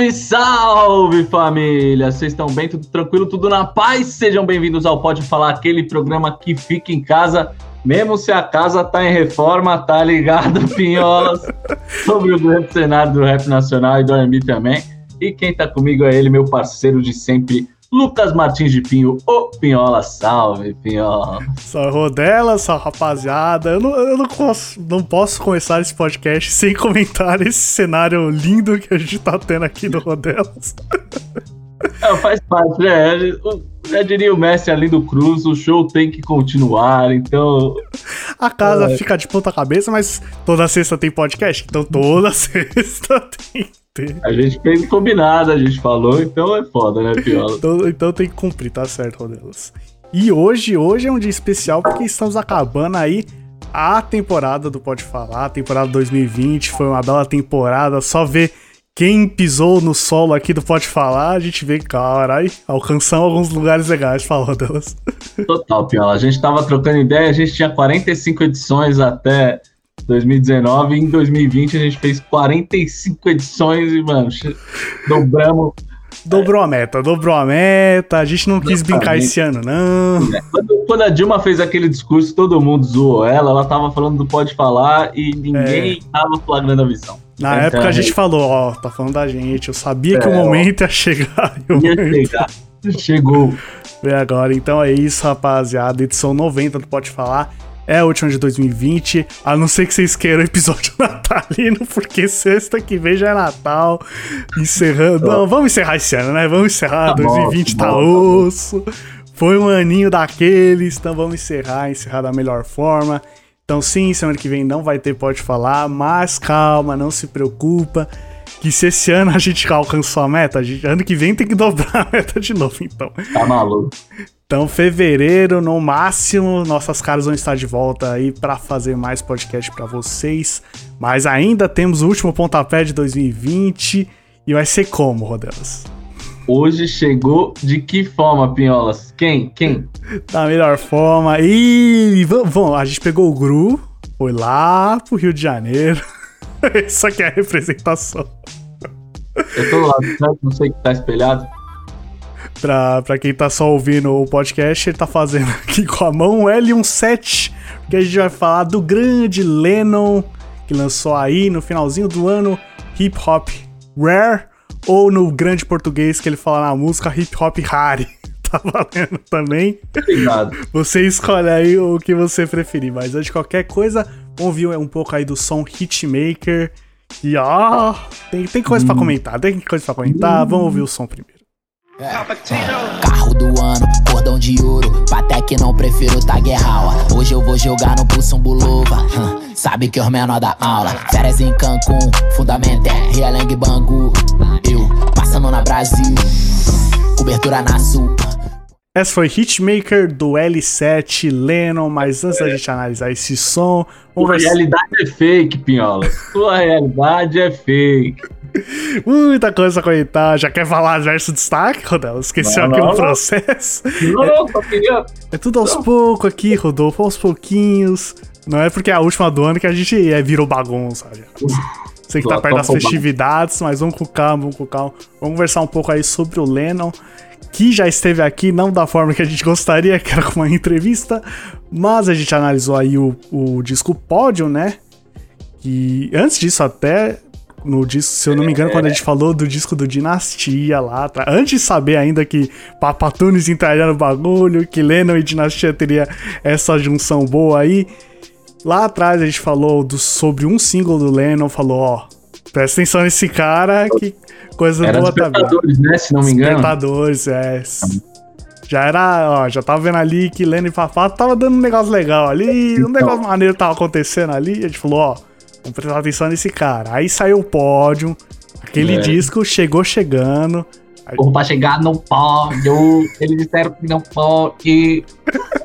Salve, salve família! Vocês estão bem? Tudo tranquilo? Tudo na paz? Sejam bem-vindos ao Pode Falar, aquele programa que fica em casa, mesmo se a casa tá em reforma, tá ligado, Pinholas? Sobre o grande cenário do rap nacional e do R&B também. E quem tá comigo é ele, meu parceiro de sempre, Lucas Martins de Pinho, o Pinhola. Salve, Pinhola. Salve, Rodela, salve, rapaziada. Eu, não, eu não, posso, não posso começar esse podcast sem comentar esse cenário lindo que a gente tá tendo aqui do Rodelas. É, faz parte, né? Já diria o Messi ali do Cruz, o show tem que continuar, então. A casa é. fica de ponta cabeça, mas toda sexta tem podcast, então toda sexta tem. A gente fez combinado, a gente falou, então é foda, né, Piola? então, então tem que cumprir, tá certo, Rodelos. E hoje, hoje é um dia especial porque estamos acabando aí a temporada do Pode Falar, a temporada 2020, foi uma bela temporada, só ver quem pisou no solo aqui do Pode Falar, a gente vê, carai, alcançamos alguns lugares legais, falou delas. Total, Piola, a gente tava trocando ideia, a gente tinha 45 edições até 2019 e em 2020 a gente fez 45 edições e, mano, dobramos. Dobrou a meta, dobrou a meta. A gente não quis brincar esse ano, não. É, quando, quando, a Dilma fez aquele discurso, todo mundo zoou ela. Ela tava falando do Pode Falar e ninguém é. tava flagrando a visão. Na então, época a gente falou, ó, tá falando da gente. Eu sabia é, que o momento ia chegar. Ia chegar. Chegou. Vê agora. Então é isso, rapaziada. Edição 90 do Pode Falar é a última de 2020, a não ser que vocês queiram episódio natalino, porque sexta que vem já é Natal. Encerrando. Não, vamos encerrar esse ano, né? Vamos encerrar. Tá 2020 bom, tá bom, osso. Foi um aninho daqueles, então vamos encerrar, encerrar da melhor forma. Então sim, semana que vem não vai ter Pode Falar, mas calma, não se preocupa. Que se esse ano a gente alcançou a meta, a gente, ano que vem tem que dobrar a meta de novo, então. Tá maluco. Então, fevereiro, no máximo, nossas caras vão estar de volta aí para fazer mais podcast para vocês. Mas ainda temos o último pontapé de 2020 e vai ser como, Rodelas? Hoje chegou de que forma, Pinholas? Quem? Quem? Da melhor forma. E vamos, a gente pegou o Gru, foi lá pro Rio de Janeiro. Isso aqui é a representação. Eu tô lá, não sei o que tá espelhado pra, pra quem tá só ouvindo o podcast, ele tá fazendo aqui com a mão um L17, que a gente vai falar do grande Lennon, que lançou aí no finalzinho do ano Hip Hop Rare, ou no grande português que ele fala na música Hip Hop Rare. tá valendo também. Obrigado. Você escolhe aí o que você preferir, mas antes de qualquer coisa, vamos ouvir um pouco aí do som Hitmaker. E ó, tem, tem coisa hum. pra comentar, tem coisa pra comentar. Hum. Vamos ouvir o som primeiro. É. Carro do ano, cordão de ouro. Patek não prefiro Taguerraua. Hoje eu vou jogar no Pulsão Bulova. Hum, sabe que os menor da aula. Férias em Cancún, fundamento é Realengue Bangu. Eu passando na Brasil, cobertura na sul. Essa foi Hitmaker do L7 Lennon, mas antes da gente analisar esse som. Sua realidade é fake, Pinhola. Sua realidade é fake. Muita coisa a comentar. Já quer falar verso destaque, Rodolfo? Esqueceu não, aqui não, um processo? Não, não, só queria. É tudo aos poucos aqui, Rodolfo, aos pouquinhos. Não é porque é a última do ano que a gente é, virou bagunça. Já. Sei que tá perto das festividades, mas vamos com calma, vamos com calma. Vamos conversar um pouco aí sobre o Lennon, que já esteve aqui, não da forma que a gente gostaria, que era com uma entrevista, mas a gente analisou aí o, o disco Pódio, né? E antes disso, até no disco, se eu não me engano, é. quando a gente falou do disco do Dinastia lá, antes de saber ainda que Papatunes entraria no bagulho, que Lennon e Dinastia teria essa junção boa aí. Lá atrás a gente falou do, sobre um single do Lennon, falou, ó, presta atenção nesse cara, que coisa era boa tá vindo. né, se não me engano. Despertadores, é. Já era, ó, já tava vendo ali que Lennon e Papato tava dando um negócio legal ali, então. um negócio maneiro tava acontecendo ali, a gente falou, ó, Vamos prestar atenção nesse cara. Aí saiu o pódio, Aquele é. disco chegou chegando. Porra, pra chegar não pode. Eles disseram que não pode.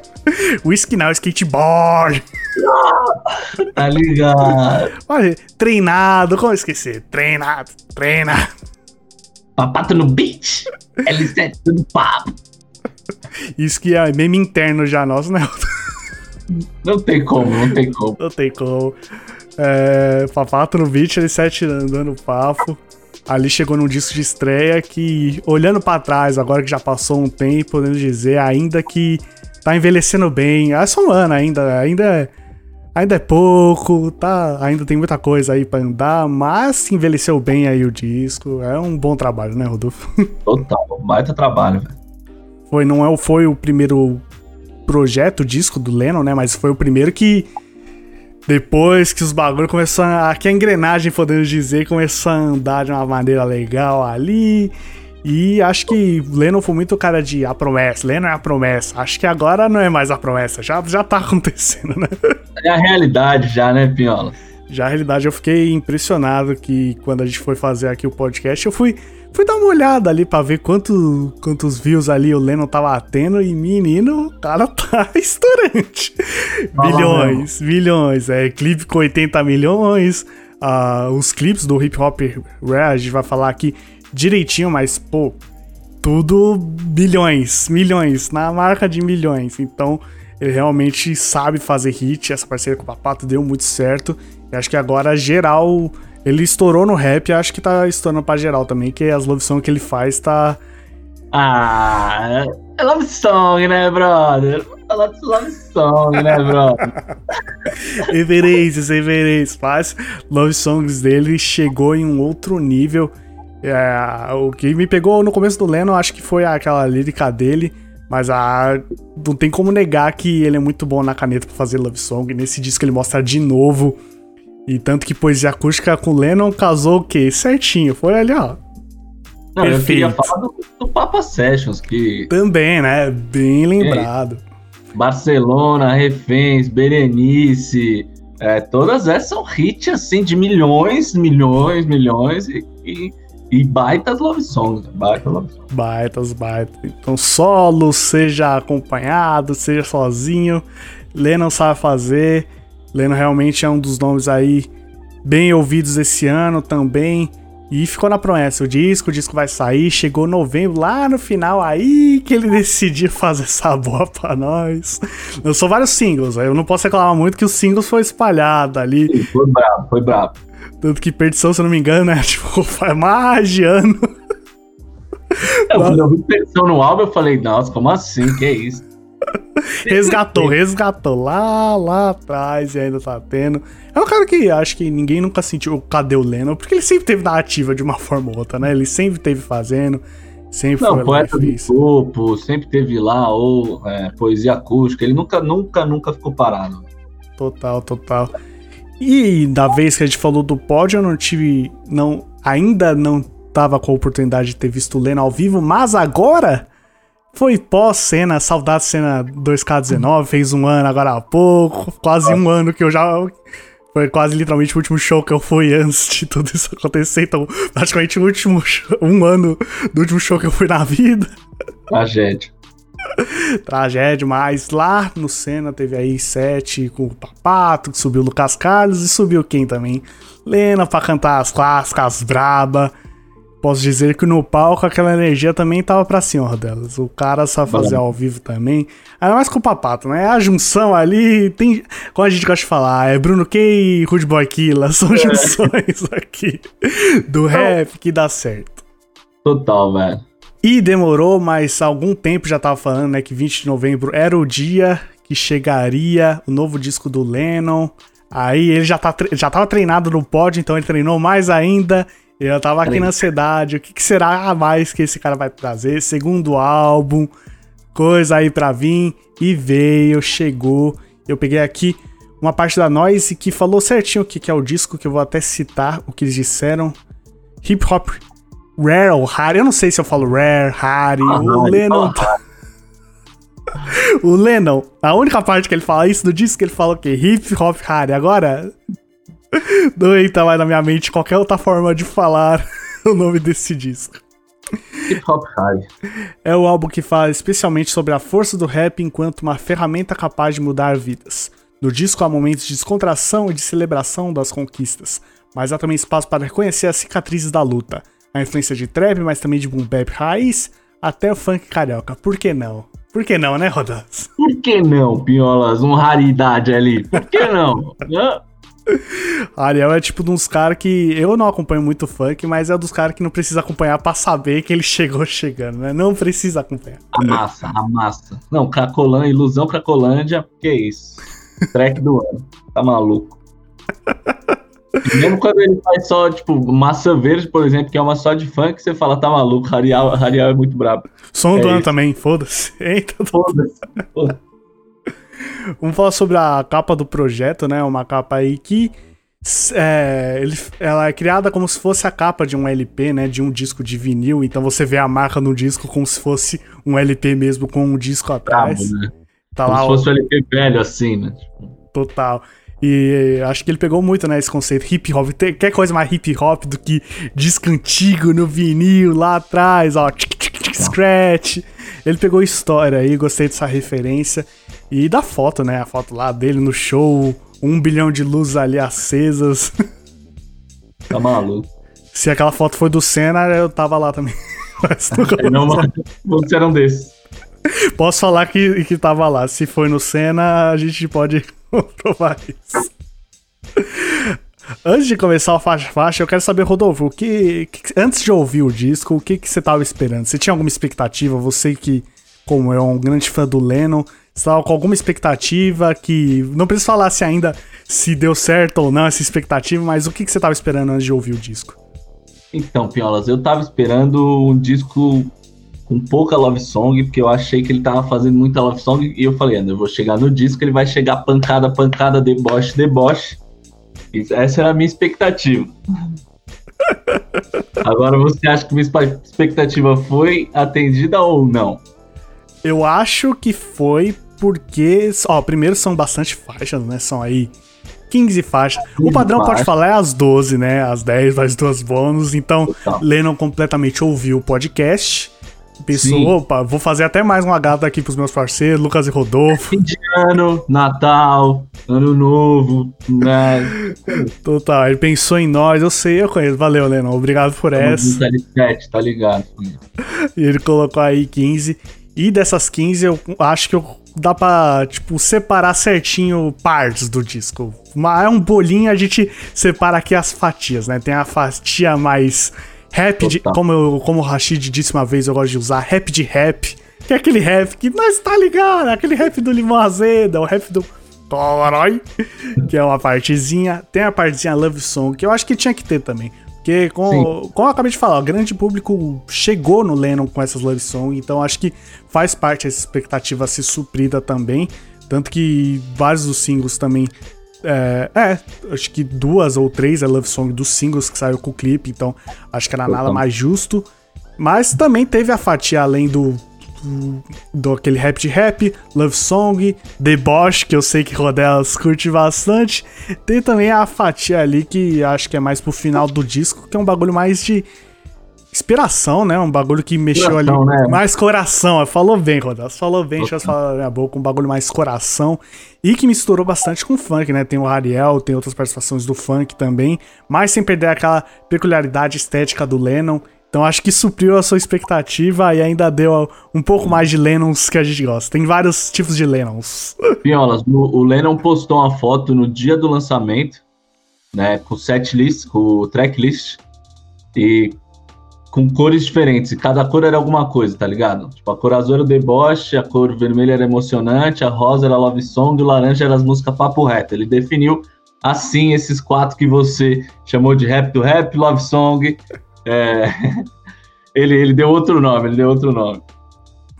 Whisky não, skateboard. tá ligado? Olha, treinado, como esquecer? Treinado, treinado. Papato no beat. L7 no papo. Isso que é meme interno já nosso, né? Não tem como, não tem como. Não tem como. É, papato no beat, L7 andando papo. Ali chegou num disco de estreia que, olhando para trás, agora que já passou um tempo, podemos dizer, ainda que tá envelhecendo bem. É só um ano ainda, ainda é, ainda é pouco, tá, ainda tem muita coisa aí para andar, mas envelheceu bem aí o disco. É um bom trabalho, né, Rodolfo? Total, baita trabalho, velho. Foi, não é, foi o primeiro projeto, disco do Lennon, né, mas foi o primeiro que depois que os bagulhos começaram a. Que a engrenagem, podemos dizer, começou a andar de uma maneira legal ali. E acho que Lennon foi muito cara de a promessa. Lennon é a promessa. Acho que agora não é mais a promessa. Já, já tá acontecendo, né? É a realidade já, né, Piola? Já a realidade, eu fiquei impressionado que quando a gente foi fazer aqui o podcast, eu fui, fui dar uma olhada ali pra ver quanto, quantos views ali o Lennon tava tendo. E menino, o cara tá estourante. bilhões, bilhões. É, clipe com 80 milhões. Uh, os clipes do hip hop rare, a gente vai falar aqui direitinho, mas, pô, tudo bilhões, milhões, na marca de milhões. Então, ele realmente sabe fazer hit. Essa parceria com o Papato deu muito certo. E acho que agora, geral, ele estourou no rap. Acho que tá estourando pra geral também, que as love songs que ele faz tá. Ah, é love song, né, brother? Love song, né, brother? reverências, reverências. Faz love songs dele chegou em um outro nível. É, o que me pegou no começo do Lennon, acho que foi aquela lírica dele. Mas a, não tem como negar que ele é muito bom na caneta para fazer love song. Nesse disco ele mostra de novo. E tanto que poesia acústica com Lennon casou o quê? Certinho. Foi ali, ó. Não, Perfeito. eu queria falar do, do Papa Sessions, que. Também, né? Bem lembrado. Barcelona, Reféns, Berenice. É, todas essas são hits assim de milhões, milhões, milhões. e, e e baitas love songs. Baita love songs. Baitas, baitas. Então, solo, seja acompanhado, seja sozinho. Lennon sabe fazer. Lennon realmente é um dos nomes aí bem ouvidos esse ano também. E ficou na promessa o disco, o disco vai sair, chegou novembro, lá no final, aí que ele decidiu fazer essa boa pra nós. Lançou vários singles, eu não posso reclamar muito que os singles foi espalhado ali. Sim, foi brabo, foi brabo. Tanto que Perdição, se eu não me engano, é tipo, faz mais de ano. Eu, quando eu vi Perdição no álbum, eu falei, nossa, como assim? Que é isso? resgatou, resgatou lá, lá atrás e ainda tá tendo. É um cara que acho que ninguém nunca sentiu cadê o Lennon, porque ele sempre teve na ativa de uma forma ou outra, né? Ele sempre teve fazendo, sempre Não, foi poeta do grupo, sempre teve lá, ou é, poesia acústica, ele nunca, nunca, nunca ficou parado. Total, total. E da vez que a gente falou do pódio, eu não tive. Não, ainda não tava com a oportunidade de ter visto o Leno ao vivo, mas agora foi pós-cena, saudade cena 2K19, fez um ano agora há pouco, quase um ano que eu já. Foi quase literalmente o último show que eu fui antes de tudo isso acontecer. Então, praticamente o último um ano do último show que eu fui na vida. Tragédia. Tragédia, mas lá no Senna teve aí sete com o Papato, que subiu o Lucas Carlos e subiu quem também? Lena pra cantar as clássicas braba. Posso dizer que no palco aquela energia também tava pra senhora delas. O cara sabe fazer ao vivo também. Ainda mais com o Papato, né? A junção ali tem. Como a gente gosta de falar, é Bruno Kay e Rude Boy Killa. São é. junções aqui do rap que dá certo. Total, velho. E demorou, mas algum tempo já tava falando, né, que 20 de novembro era o dia que chegaria o novo disco do Lennon. Aí ele já, tá, já tava treinado no pódio, então ele treinou mais ainda. Eu tava aqui na ansiedade. O que, que, será a mais que esse cara vai trazer? Segundo álbum, coisa aí pra vir. E veio, chegou. Eu peguei aqui uma parte da Noise que falou certinho o que, que é o disco, que eu vou até citar o que eles disseram. Hip Hop Rare ou Rare, eu não sei se eu falo Rare, Rare, ah, o Lennon. o Lennon, a única parte que ele fala isso do disco ele fala o quê? Hip Hop Rare. Agora, não entra mais na minha mente qualquer outra forma de falar o nome desse disco. Hip Hop High. É o álbum que fala especialmente sobre a força do rap enquanto uma ferramenta capaz de mudar vidas. No disco há momentos de descontração e de celebração das conquistas, mas há também espaço para reconhecer as cicatrizes da luta, a influência de trap, mas também de boom bap raiz, até o funk carioca. Por que não? Por que não, né, Rodas? Por que não, Piolas? Uma raridade ali. Por que não? Ariel é tipo de uns caras que eu não acompanho muito funk, mas é dos caras que não precisa acompanhar para saber que ele chegou chegando, né? Não precisa acompanhar. A massa, a massa. Não, Cracolândia, Ilusão Cracolândia, que isso? Track do ano. Tá maluco. Mesmo quando ele faz só, tipo, Massa Verde, por exemplo, que é uma só de funk, você fala, tá maluco, Ariel, Ariel é muito brabo. Som é do ano também, foda-se. Eita, foda-se. Foda Vamos falar sobre a capa do projeto, né? Uma capa aí que é, ele, ela é criada como se fosse a capa de um LP, né? De um disco de vinil. Então você vê a marca no disco como se fosse um LP mesmo com um disco atrás. né? Tá como lá, se fosse um LP velho, assim, né? Total. E acho que ele pegou muito, né, esse conceito hip hop. Tem, quer coisa mais hip hop do que disco antigo no vinil lá atrás, ó, tic, tic, tic, scratch. Ele pegou história aí, gostei dessa referência. E da foto, né? A foto lá dele no show, um bilhão de luzes ali acesas. Tá maluco. Se aquela foto foi do Senna, eu tava lá também. Mas não, muitos eram desses. Posso falar que, que tava lá. Se foi no Senna, a gente pode comprovar isso. Antes de começar o faixa faixa, eu quero saber, Rodolfo, o que, que antes de ouvir o disco, o que, que você tava esperando? Você tinha alguma expectativa? Você que, como eu, é um grande fã do Lennon, estava com alguma expectativa que. Não preciso falar se ainda se deu certo ou não essa expectativa, mas o que, que você estava esperando antes de ouvir o disco? Então, Piolas, eu estava esperando um disco com pouca love song, porque eu achei que ele tava fazendo muita love song, e eu falei, eu vou chegar no disco, ele vai chegar pancada, pancada, deboche, deboche. Essa era a minha expectativa. Agora você acha que minha expectativa foi atendida ou não? Eu acho que foi porque. Ó, primeiro são bastante faixas, né? São aí 15 faixas. O padrão pode falar é as 12, né? As 10, as duas bônus. Então, Total. Lennon completamente ouviu o podcast. Pensou, Sim. opa, vou fazer até mais uma gata aqui pros meus parceiros, Lucas e Rodolfo. Fim de ano, Natal, Ano Novo, né? Total, ele pensou em nós, eu sei, eu conheço. Valeu, Lennon, obrigado por essa. 7, tá ligado? E ele colocou aí 15. E dessas 15, eu acho que eu dá pra, tipo, separar certinho partes do disco. É um bolinho, a gente separa aqui as fatias, né? Tem a fatia mais rap, de, como, eu, como o Rashid disse uma vez, eu gosto de usar rap de rap. Que é aquele rap que nós tá ligado, aquele rap do Limão Azeda, o rap do Torói, que é uma partezinha. Tem a partezinha Love Song, que eu acho que tinha que ter também. Porque, como, como eu acabei de falar, o grande público chegou no Lennon com essas love songs, então acho que faz parte essa expectativa ser suprida também. Tanto que vários dos singles também. É, é, acho que duas ou três é love song dos singles que saiu com o clipe, então acho que era nada mais justo. Mas também teve a fatia além do do aquele rap de rap, Love Song, Deboche, que eu sei que Rodelas curte bastante. Tem também a fatia ali que acho que é mais pro final do disco, que é um bagulho mais de inspiração, né? Um bagulho que mexeu coração, ali. Né? Mais coração. Falou bem, Rodas. Falou bem, deixa eu falar na minha boca. Um bagulho mais coração. E que misturou bastante com funk, né? Tem o Ariel, tem outras participações do funk também. Mas sem perder aquela peculiaridade estética do Lennon. Então acho que supriu a sua expectativa e ainda deu um pouco mais de Lennons que a gente gosta. Tem vários tipos de Lennons. Piolas, o Lennon postou uma foto no dia do lançamento, né, com setlist, com tracklist e com cores diferentes. E cada cor era alguma coisa, tá ligado? Tipo, a cor azul era o deboche, a cor vermelha era emocionante, a rosa era love song, o laranja era as músicas papo reto. Ele definiu assim esses quatro que você chamou de rap do rap, love song, é, ele, ele deu outro nome, ele deu outro nome.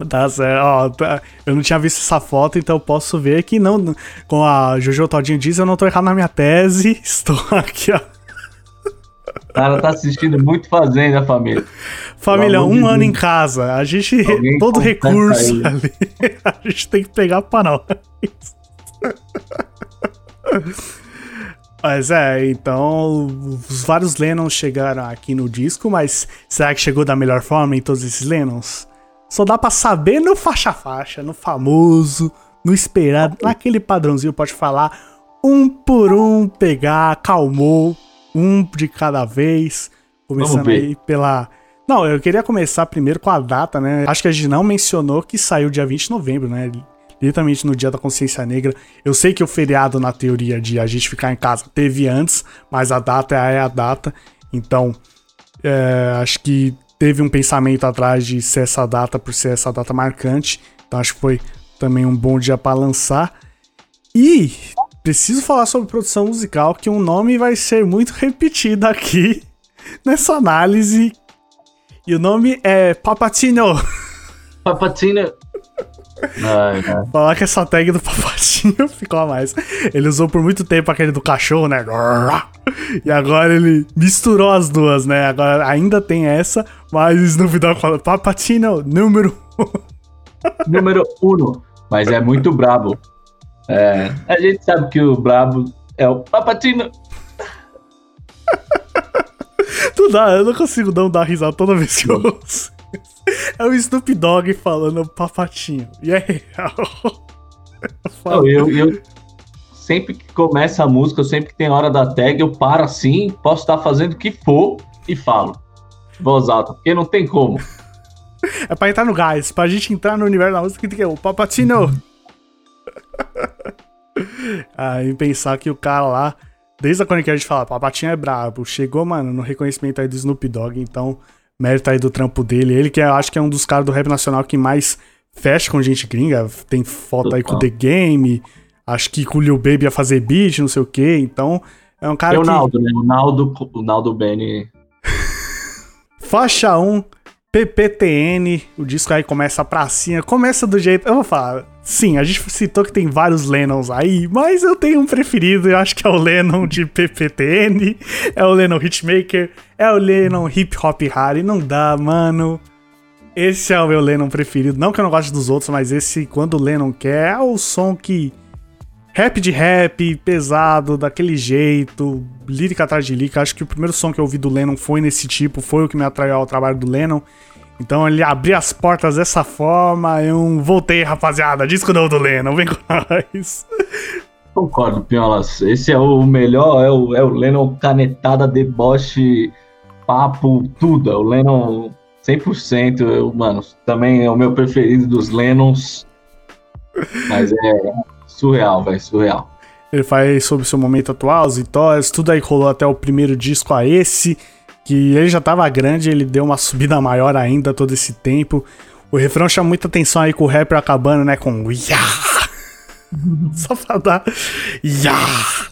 Tá certo. Ó, tá, eu não tinha visto essa foto, então eu posso ver que não. Com a Jojo Todinho diz, eu não tô errado na minha tese. Estou aqui, ó. O cara tá assistindo muito Fazenda, família. Família, um ano Deus. em casa. A gente. Alguém todo recurso ali. A gente tem que pegar para nós. Mas é, então os vários Lennons chegaram aqui no disco, mas será que chegou da melhor forma em todos esses Lennons? Só dá pra saber no faixa-faixa, no famoso, no esperado, naquele padrãozinho, pode falar um por um, pegar, calmou, um de cada vez. Começando aí pela. Não, eu queria começar primeiro com a data, né? Acho que a gente não mencionou que saiu dia 20 de novembro, né? Literalmente no Dia da Consciência Negra. Eu sei que o feriado, na teoria de a gente ficar em casa, teve antes, mas a data é a data. Então, é, acho que teve um pensamento atrás de ser essa data por ser essa data marcante. Então, acho que foi também um bom dia para lançar. E preciso falar sobre produção musical, que um nome vai ser muito repetido aqui nessa análise. E o nome é Papatino. Papatino. Ai, ai. Falar que essa tag do papatinho ficou a mais. Ele usou por muito tempo aquele do cachorro, né? E agora ele misturou as duas, né? Agora ainda tem essa, mas Snoop Dogg fala papatinho número número uno. Mas é muito brabo. É, a gente sabe que o brabo é o papatinho. Tu dá, eu não consigo não dar risada toda vez que eu ouço. É o Snoop Dogg falando papatinho. E é real. Eu, eu, eu, sempre que começa a música, sempre que tem hora da tag, eu paro assim, posso estar fazendo o que for e falo. Voz alta, porque não tem como. É pra entrar no gás, pra gente entrar no universo da música, tem que ter o papatinho. Aí pensar que o cara lá, desde a quando a gente fala, papatinho é brabo, chegou, mano, no reconhecimento aí do Snoop Dogg, então mérito aí do trampo dele. Ele que é, acho que é um dos caras do rap nacional que mais fecha com gente gringa. Tem foto Total. aí com The Game. Acho que com o Lil Baby ia fazer beat, não sei o quê. Então, é um cara é o que... Naldo, né? O Naldo, o Naldo Benny. Faixa 1, PPTN. O disco aí começa a pracinha. Começa do jeito... Eu vou falar... Sim, a gente citou que tem vários Lennons aí, mas eu tenho um preferido, eu acho que é o Lennon de PPTN, é o Lennon Hitmaker, é o Lennon Hip Hop Harry, não dá, mano. Esse é o meu Lennon preferido, não que eu não goste dos outros, mas esse, quando o Lennon quer, é o som que... Rap de rap, pesado, daquele jeito, lírica atrás de lírica. Acho que o primeiro som que eu ouvi do Lennon foi nesse tipo, foi o que me atraiu ao trabalho do Lennon. Então ele abriu as portas dessa forma, eu voltei, rapaziada. Disco novo do Lennon, vem com nós. Concordo, Piolas. Esse é o melhor, é o, é o Lennon canetada, deboche, papo, tudo. É o Lennon 100%. Eu, mano, também é o meu preferido dos Lennons. Mas é surreal, velho, surreal. Ele faz sobre o seu momento atual, as vitórias, tudo aí rolou até o primeiro disco a esse que ele já tava grande, ele deu uma subida maior ainda todo esse tempo. O refrão chama muita atenção aí com o rapper acabando, né, com Yah! Só pra dar Yah!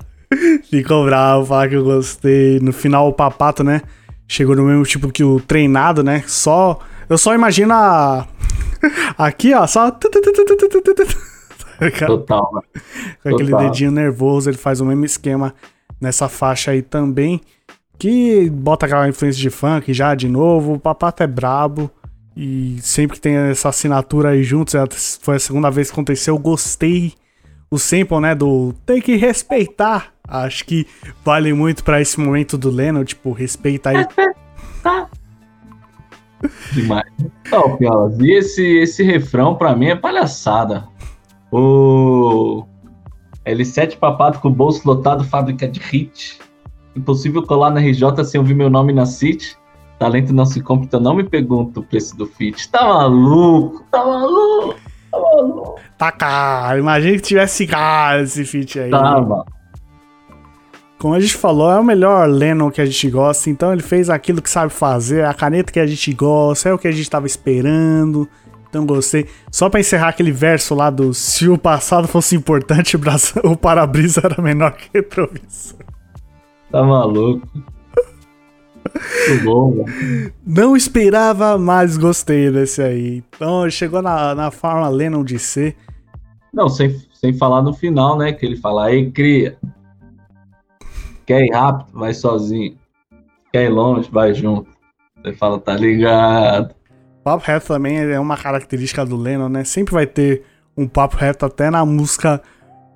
Ficou bravo, falar que eu gostei. No final o papato, né, chegou no mesmo tipo que o treinado, né, só... Eu só imagino a... Aqui, ó, só... Total, mano. Com aquele Total. dedinho nervoso, ele faz o mesmo esquema nessa faixa aí também que bota aquela influência de funk já de novo. O Papato é brabo. E sempre que tem essa assinatura aí juntos, foi a segunda vez que aconteceu, gostei. O sample, né, do tem que respeitar. Acho que vale muito para esse momento do Lennon, tipo, respeita aí. Demais. E esse, esse refrão pra mim é palhaçada. O L7 Papato com o bolso lotado, fábrica de hit. Impossível colar na RJ sem ouvir meu nome na City. Talento não se compra, então não me pergunta o preço do fit. Tá maluco? Tá maluco? Tá maluco? Tá caro. Imagina que tivesse caro esse fit aí. Tá, mano. Como a gente falou, é o melhor Lennon que a gente gosta, então ele fez aquilo que sabe fazer, a caneta que a gente gosta, é o que a gente tava esperando. Então gostei. Só para encerrar aquele verso lá do se o passado fosse importante, o para-brisa era menor que o retrovisor. Tá maluco. Muito bom, velho. Não esperava, mas gostei desse aí. Então, chegou na, na forma Lennon de ser. Não, sem, sem falar no final, né? Que ele fala, aí cria. Quer ir rápido? Vai sozinho. Quer ir longe? Vai junto. Você fala, tá ligado. Papo reto também é uma característica do Lennon, né? Sempre vai ter um papo reto até na música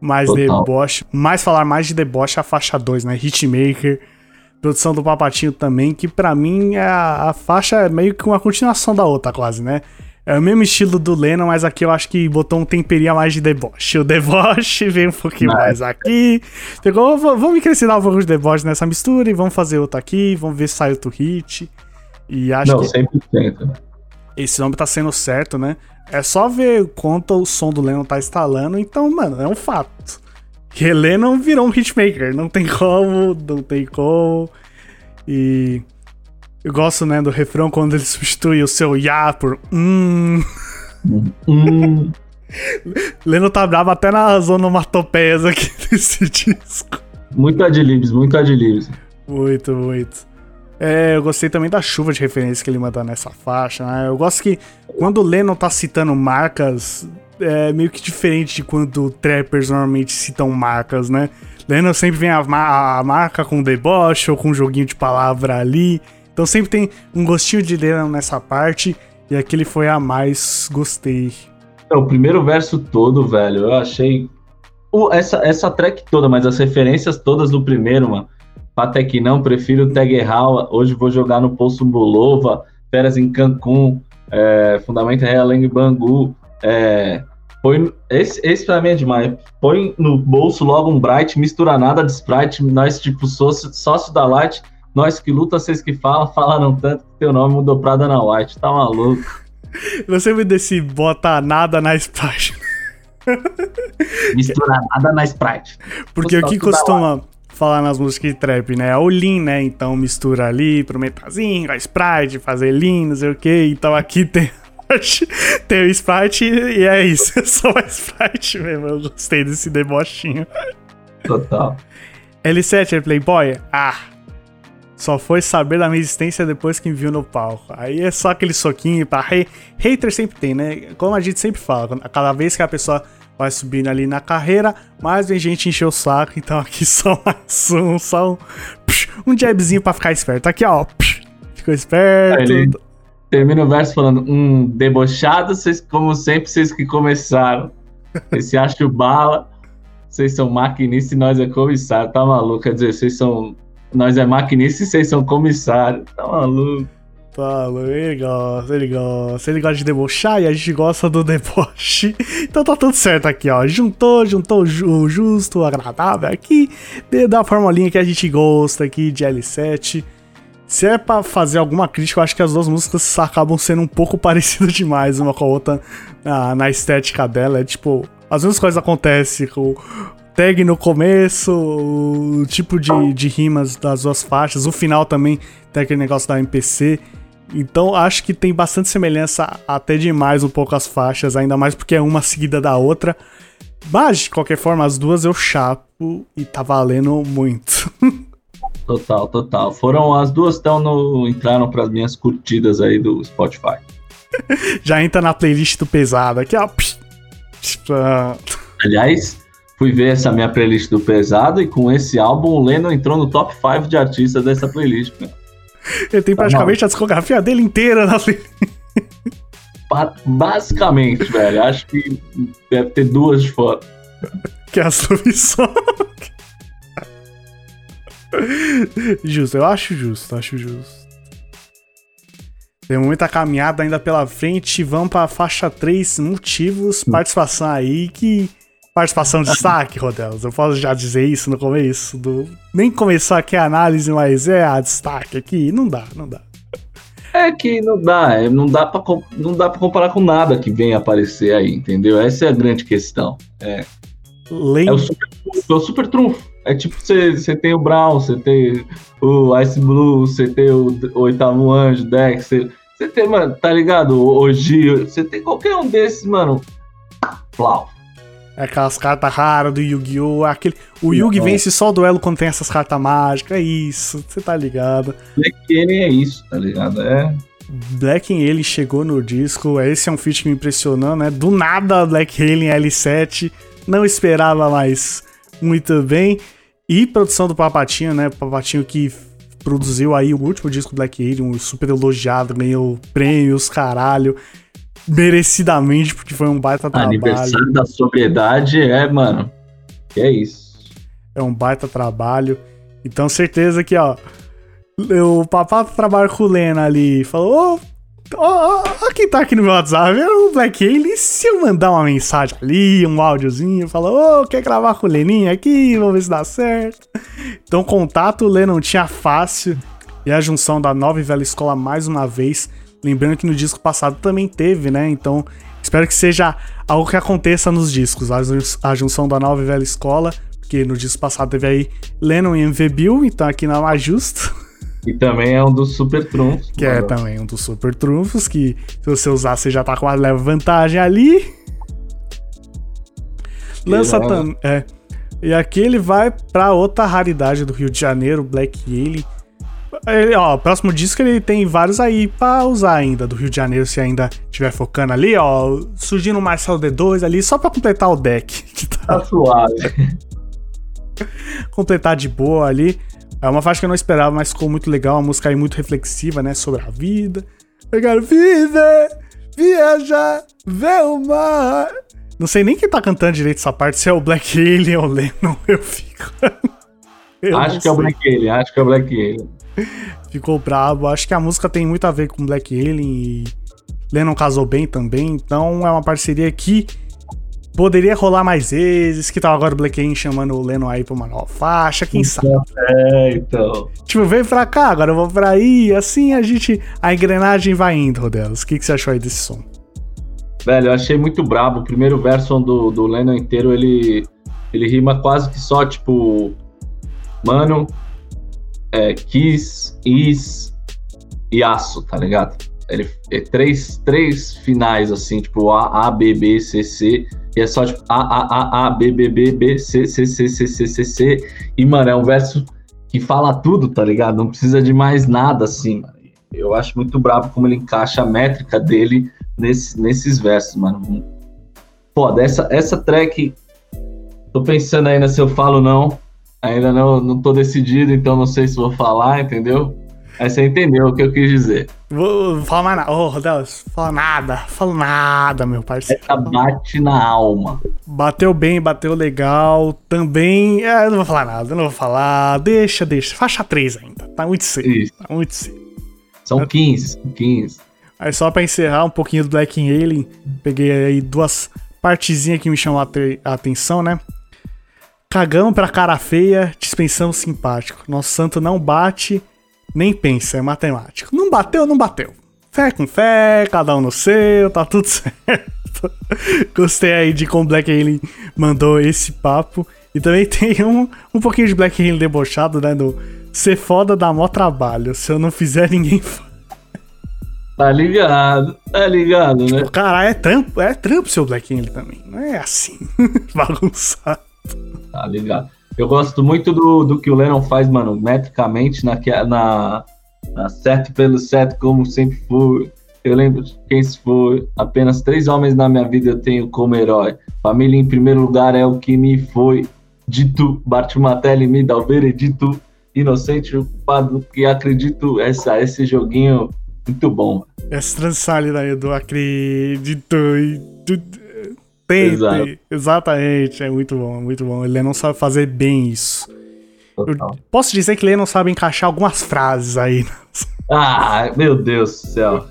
mais Total. deboche. Mais falar mais de deboche a faixa 2, né? Hitmaker. Produção do Papatinho também, que para mim é a, a faixa é meio que uma continuação da outra, quase, né? É o mesmo estilo do Lennon, mas aqui eu acho que botou um temperinho a mais de deboche. O deboche veio um pouquinho Não. mais aqui. Pegou, vamos acrescentar um pouco de deboche nessa mistura e vamos fazer outro aqui, vamos ver se sai outro hit. E acho Não, que. 100%. Esse nome tá sendo certo, né? É só ver quanto o som do Lennon tá instalando, então, mano, é um fato. Que Lennon virou um hitmaker, não tem como, não tem como. E eu gosto, né, do refrão quando ele substitui o seu ya por hum. Hum. Leno tá bravo até nas onomatopeias aqui desse disco. Muito adlibs, muito adlibs. Muito, muito. É, eu gostei também da chuva de referência que ele manda nessa faixa, né? Eu gosto que quando o Lennon tá citando marcas, é meio que diferente de quando trappers normalmente citam marcas, né? Lennon sempre vem a, a, a marca com deboche ou com um joguinho de palavra ali. Então sempre tem um gostinho de Lennon nessa parte. E aquele foi a mais gostei. É, o primeiro verso todo, velho, eu achei. Essa, essa track toda, mas as referências todas do primeiro, mano. Até que não, prefiro Tag Hall. Hoje vou jogar no Poço Bulova, férias em Cancún, é, Fundamento Realengue Bangu. É, põe, esse, esse pra mim é demais. Põe no bolso logo um Bright, mistura nada de Sprite, nós tipo sócio, sócio da Light nós que luta, vocês que falam, falaram tanto que teu nome mudou pra Dana White. Tá maluco? Você me desse bota nada na Sprite. Mistura nada na Sprite. Porque o que costuma falar nas músicas de trap, né? É o Lean, né? Então mistura ali pro metazinho, a Sprite, fazer Lean, não sei o que. Então aqui tem tem o Sprite e é isso. É só a Sprite mesmo. Eu gostei desse debochinho. Total. L7 é Playboy? Ah, só foi saber da minha existência depois que me viu no palco. Aí é só aquele soquinho pra. Hater sempre tem, né? Como a gente sempre fala, cada vez que a pessoa vai subindo ali na carreira, mais vem gente encher o saco. Então aqui só mais um, só um, um jabzinho pra ficar esperto. Aqui, ó. Ficou esperto. Aí, termina o verso falando: um debochado, vocês, como sempre, vocês que começaram. Esse acho bala, vocês são maquinistas e nós é comissário. Tá maluco? Quer dizer, vocês são nós é maquinista e vocês são comissário. Tá maluco. Tá, ele gosta, ele gosta. Ele gosta de debochar e a gente gosta do deboche. Então tá tudo certo aqui, ó. Juntou, juntou o justo, o agradável aqui. Da formulinha que a gente gosta aqui de L7. Se é pra fazer alguma crítica, eu acho que as duas músicas acabam sendo um pouco parecidas demais uma com a outra na, na estética dela. É tipo, as mesmas coisas acontecem com tag no começo, o tipo de, de rimas das duas faixas, o final também tem aquele negócio da MPC. Então acho que tem bastante semelhança, até demais um pouco as faixas, ainda mais porque é uma seguida da outra. Mas, de qualquer forma, as duas eu chapo e tá valendo muito. Total, total. Foram as duas estão no entraram para as minhas curtidas aí do Spotify. Já entra na playlist do pesado aqui, ó. Aliás, fui ver essa minha playlist do pesado e com esse álbum o Lennon entrou no top 5 de artistas dessa playlist. Ele tem tá praticamente a discografia dele inteira na. Basicamente, velho. Acho que deve ter duas de fora. Que é a submissão. justo, eu acho justo, acho justo. Tem muita caminhada ainda pela frente. Vamos pra faixa 3, motivos, participação aí que participação de destaque, Rodelos. Eu posso já dizer isso no começo. Do... Nem começou aqui a análise, mas é a destaque aqui. Não dá, não dá. É que não dá, é, não dá para não dá para comparar com nada que vem aparecer aí, entendeu? Essa é a grande questão. É, é o super trunfo, é o super trunfo. É tipo, você tem o Brown, você tem o Ice Blue, você tem o, o Oitavo Anjo, Dex, você tem, mano, tá ligado? O Oji, você tem qualquer um desses, mano. Flau. É aquelas cartas raras do Yu-Gi-Oh! Aquele... O Yugi vence só o duelo quando tem essas cartas mágicas. É isso, você tá ligado. Black Alien é isso, tá ligado? É. Black Alien chegou no disco. Esse é um feat que me impressionou, né? Do nada, Black Alien L7. Não esperava mais muito bem. E produção do Papatinho, né? Papatinho que produziu aí o último disco do Black Alien, um super elogiado, ganhou prêmios, caralho merecidamente, porque foi um baita trabalho. Aniversário da sobriedade é, mano. É isso. É um baita trabalho. Então, certeza que, ó. O papato trabalha com o Lena ali. Falou, ô, ó, ó, quem tá aqui no meu WhatsApp, é o Black Alien. Se eu mandar uma mensagem ali, um áudiozinho, fala, ô, oh, quer gravar com o Leninho aqui? Vamos ver se dá certo. Então, contato o Lena não tinha fácil. E a junção da nova e velha escola mais uma vez. Lembrando que no disco passado também teve, né? Então, espero que seja algo que aconteça nos discos. A, junção da nova e velha escola. Porque no disco passado teve aí Lennon e MV Bill, então aqui não é justo. E também é um dos super trunfos. Que é também um dos super trunfos, que se você usar, você já tá com uma leve vantagem ali. Lança também. É. E aqui ele vai pra outra raridade do Rio de Janeiro, Black Alien. Ele, ó, próximo disco ele tem vários aí pra usar ainda do Rio de Janeiro, se ainda estiver focando ali, ó. Surgindo o Marcel D2 ali, só pra completar o deck. Que tá, tá suave. completar de boa ali. É uma faixa que eu não esperava, mas ficou muito legal. Uma música aí muito reflexiva, né? Sobre a vida. Eu quero viver, viajar, ver o mar. Não sei nem quem tá cantando direito essa parte, se é o Black Alien ou o Lennon. Eu fico. eu acho que sei. é o Black Alien, acho que é o Black Alien. Ficou brabo. Acho que a música tem muito a ver com Black Alien e Lennon casou bem também. Então é uma parceria que poderia rolar mais vezes, que tava agora o Black Alien chamando o Lennon aí pra uma nova faixa, quem então, sabe? É, então. Tipo, vem pra cá, agora eu vou pra aí, assim a gente. A engrenagem vai indo, Rodelas. O que, que você achou aí desse som? Velho, eu achei muito brabo. O primeiro verso do, do Lennon inteiro, ele, ele rima quase que só, tipo. Mano, é, Kiss, Is e Aço, tá ligado? Ele é três, três finais, assim, tipo A, A, B, B, C, C e é só tipo A, A, A, A, B, B, B, B, C, C, C, C, C, C, C. E, mano, é um verso que fala tudo, tá ligado? Não precisa de mais nada, assim. Eu acho muito brabo como ele encaixa a métrica dele nesse, nesses versos, mano. Foda, essa, essa track. Tô pensando ainda se eu falo não. Ainda não, não tô decidido, então não sei se vou falar, entendeu? Aí você entendeu o que eu quis dizer. Vou, falar mais nada. Ô, oh, Deus, fala nada. Fala nada, meu parceiro. Essa bate na alma. Bateu bem, bateu legal. Também. É, eu não vou falar nada, eu não vou falar. Deixa, deixa. Faixa 3 ainda. Tá muito cedo. Isso. Tá muito cedo. São 15, são 15. Aí só pra encerrar um pouquinho do Black Alien, peguei aí duas partezinhas que me chamam a, atenção, né? Cagamos pra cara feia, dispensamos simpático. Nosso santo não bate nem pensa, é matemático. Não bateu, não bateu. Fé com fé, cada um no seu, tá tudo certo. Gostei aí de como Black Alien mandou esse papo. E também tem um, um pouquinho de Black Alien debochado, né? Do ser foda dá mó trabalho. Se eu não fizer, ninguém faz. Tá ligado, tá ligado, né? Tipo, cara, é trampo, é trampo seu Black Alien também. Não é assim, bagunçado. Tá ligado. Eu gosto muito do, do que o Lennon faz, mano, metricamente, na, na, na certo pelo certo, como sempre foi. Eu lembro quem se foi. Apenas três homens na minha vida eu tenho como herói. Família em primeiro lugar é o que me foi dito. Bart Matelli me dá o veredito. Inocente, o culpado que acredito. Essa, esse joguinho muito bom. Essa transição ali daí do acredito e Tente. Exato. Exatamente. É muito bom, muito bom. Ele não sabe fazer bem isso. Posso dizer que ele não sabe encaixar algumas frases aí. Ah, meu Deus do céu.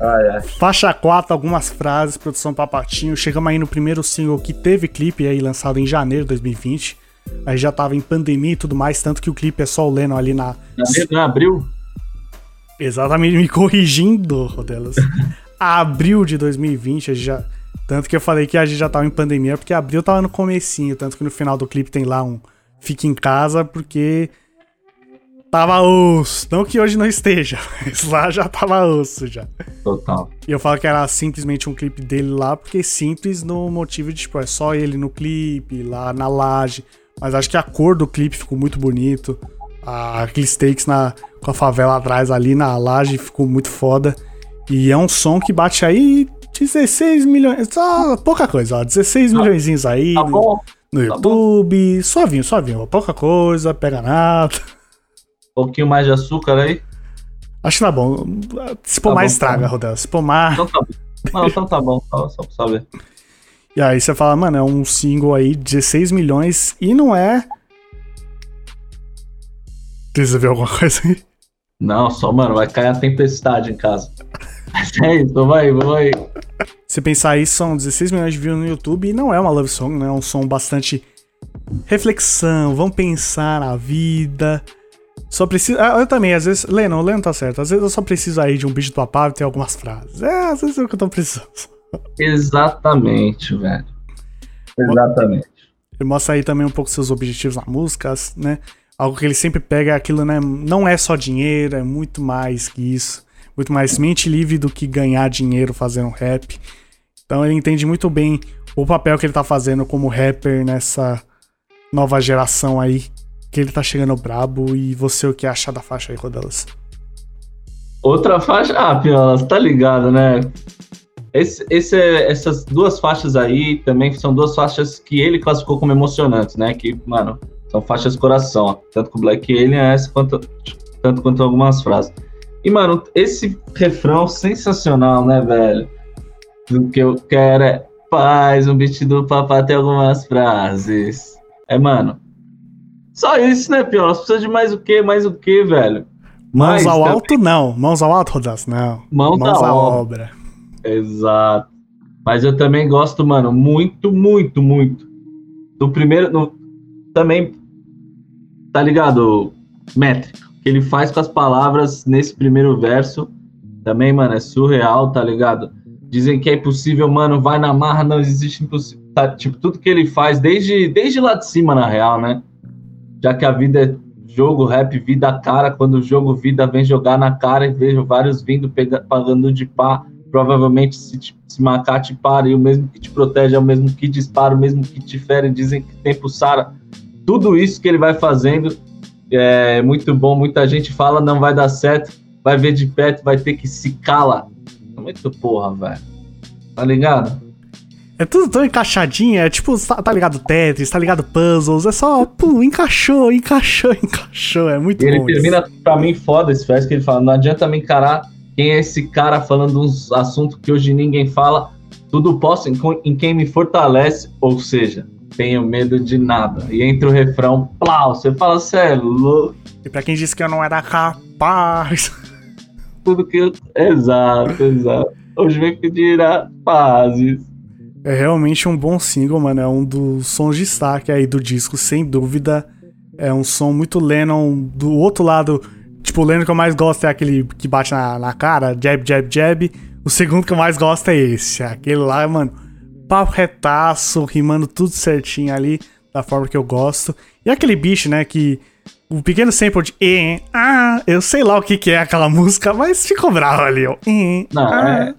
Ai, ai. Faixa 4, algumas frases, produção Papatinho. Chegamos aí no primeiro single que teve clipe aí lançado em janeiro de 2020. Aí já tava em pandemia e tudo mais, tanto que o clipe é só o Leno ali na. Janeiro, abril? Exatamente, me corrigindo, Rodelas. abril de 2020, a gente já tanto que eu falei que a gente já tava em pandemia, porque abril tava no comecinho, tanto que no final do clipe tem lá um Fique em casa, porque tava osso. Não que hoje não esteja, mas lá já tava osso já. Total. E eu falo que era simplesmente um clipe dele lá, porque simples no motivo de, tipo, é só ele no clipe, lá na laje. Mas acho que a cor do clipe ficou muito bonito. aqueles takes na, com a favela atrás ali na laje ficou muito foda. E é um som que bate aí 16 milhões, só pouca coisa, ó, 16 tá, milhões aí tá no, no tá YouTube, bom. suavinho, suavinho, pouca coisa, pega nada. Um pouquinho mais de açúcar aí? Acho que tá bom. Se pôr tá mais, bom, estraga, tá Rodel. Se pôr mais. Então tá bom. Não, então tá bom, só, só pra saber. E aí você fala, mano, é um single aí, 16 milhões, e não é. Precisa ver alguma coisa aí? Não, só, mano, vai cair a tempestade em casa. É isso, vai, vai. Se pensar isso, são 16 milhões de views no YouTube e não é uma love song, né? É um som bastante reflexão, vamos pensar na vida. Só preciso. Ah, eu também, às vezes. Leno, o Leno tá certo. Às vezes eu só preciso aí de um bicho do papai e ter algumas frases. É, às vezes é o que eu tô precisando. Exatamente, velho. Exatamente. Ele mostra aí também um pouco seus objetivos na música, né? Algo que ele sempre pega é aquilo, né? Não é só dinheiro, é muito mais que isso. Muito mais mente livre do que ganhar dinheiro fazendo rap. Então ele entende muito bem o papel que ele tá fazendo como rapper nessa nova geração aí. Que ele tá chegando brabo. E você, o que acha da faixa aí, Rodelas? Outra faixa. Ah, Piolas, tá ligado, né? Esse, esse, essas duas faixas aí também são duas faixas que ele classificou como emocionantes, né? Que, mano, são faixas coração, ó. tanto com Black Alien essa quanto tanto quanto algumas frases. E mano, esse refrão sensacional, né, velho? O que eu quero é paz, um beat do papá tem algumas frases. É, mano. Só isso, né, Pior? Nós precisamos de mais o quê? Mais o quê, velho? Mãos mais, ao também. alto, não. Mãos ao alto, Rodas, não. Mãos, Mãos à obra. obra. Exato. Mas eu também gosto, mano, muito, muito, muito. Do primeiro. No, também. Tá ligado? Métrica. Que ele faz com as palavras nesse primeiro verso. Também, mano, é surreal, tá ligado? Dizem que é impossível, mano. Vai na marra, não existe impossível. Tá, tipo, tudo que ele faz, desde, desde lá de cima, na real, né? Já que a vida é jogo, rap, vida cara. Quando o jogo vida vem jogar na cara e vejo vários vindo pega, pagando de pá provavelmente se, te, se te para e o mesmo que te protege é o mesmo que dispara, o mesmo que te fere, dizem que tempo sara. Tudo isso que ele vai fazendo é muito bom. Muita gente fala não vai dar certo, vai ver de perto, vai ter que se cala. Muito porra, velho. Tá ligado? É tudo tão encaixadinho, é tipo, tá, tá ligado Tetris, tá ligado Puzzles, é só, pum, encaixou, encaixou, encaixou, é muito e bom. Ele termina isso. pra mim foda esse verso que ele fala, não adianta me encarar quem é esse cara falando uns assuntos que hoje ninguém fala? Tudo posso em, em quem me fortalece, ou seja, tenho medo de nada. E entre o refrão, plau, você fala, cê é louco. E pra quem disse que eu não era capaz. Tudo que eu. Exato, exato. Hoje vem pedir a pazes. É realmente um bom single, mano. É um dos sons de destaque aí do disco, sem dúvida. É um som muito Lennon. Do outro lado, Tipo, o Lennon que eu mais gosto é aquele que bate na, na cara, jab, jab, jab. O segundo que eu mais gosto é esse. Aquele lá, mano, papo retaço, rimando tudo certinho ali, da forma que eu gosto. E aquele bicho, né, que o pequeno sample de e, ah, eu sei lá o que, que é aquela música, mas ficou bravo ali, ó. E, Não, ah. é...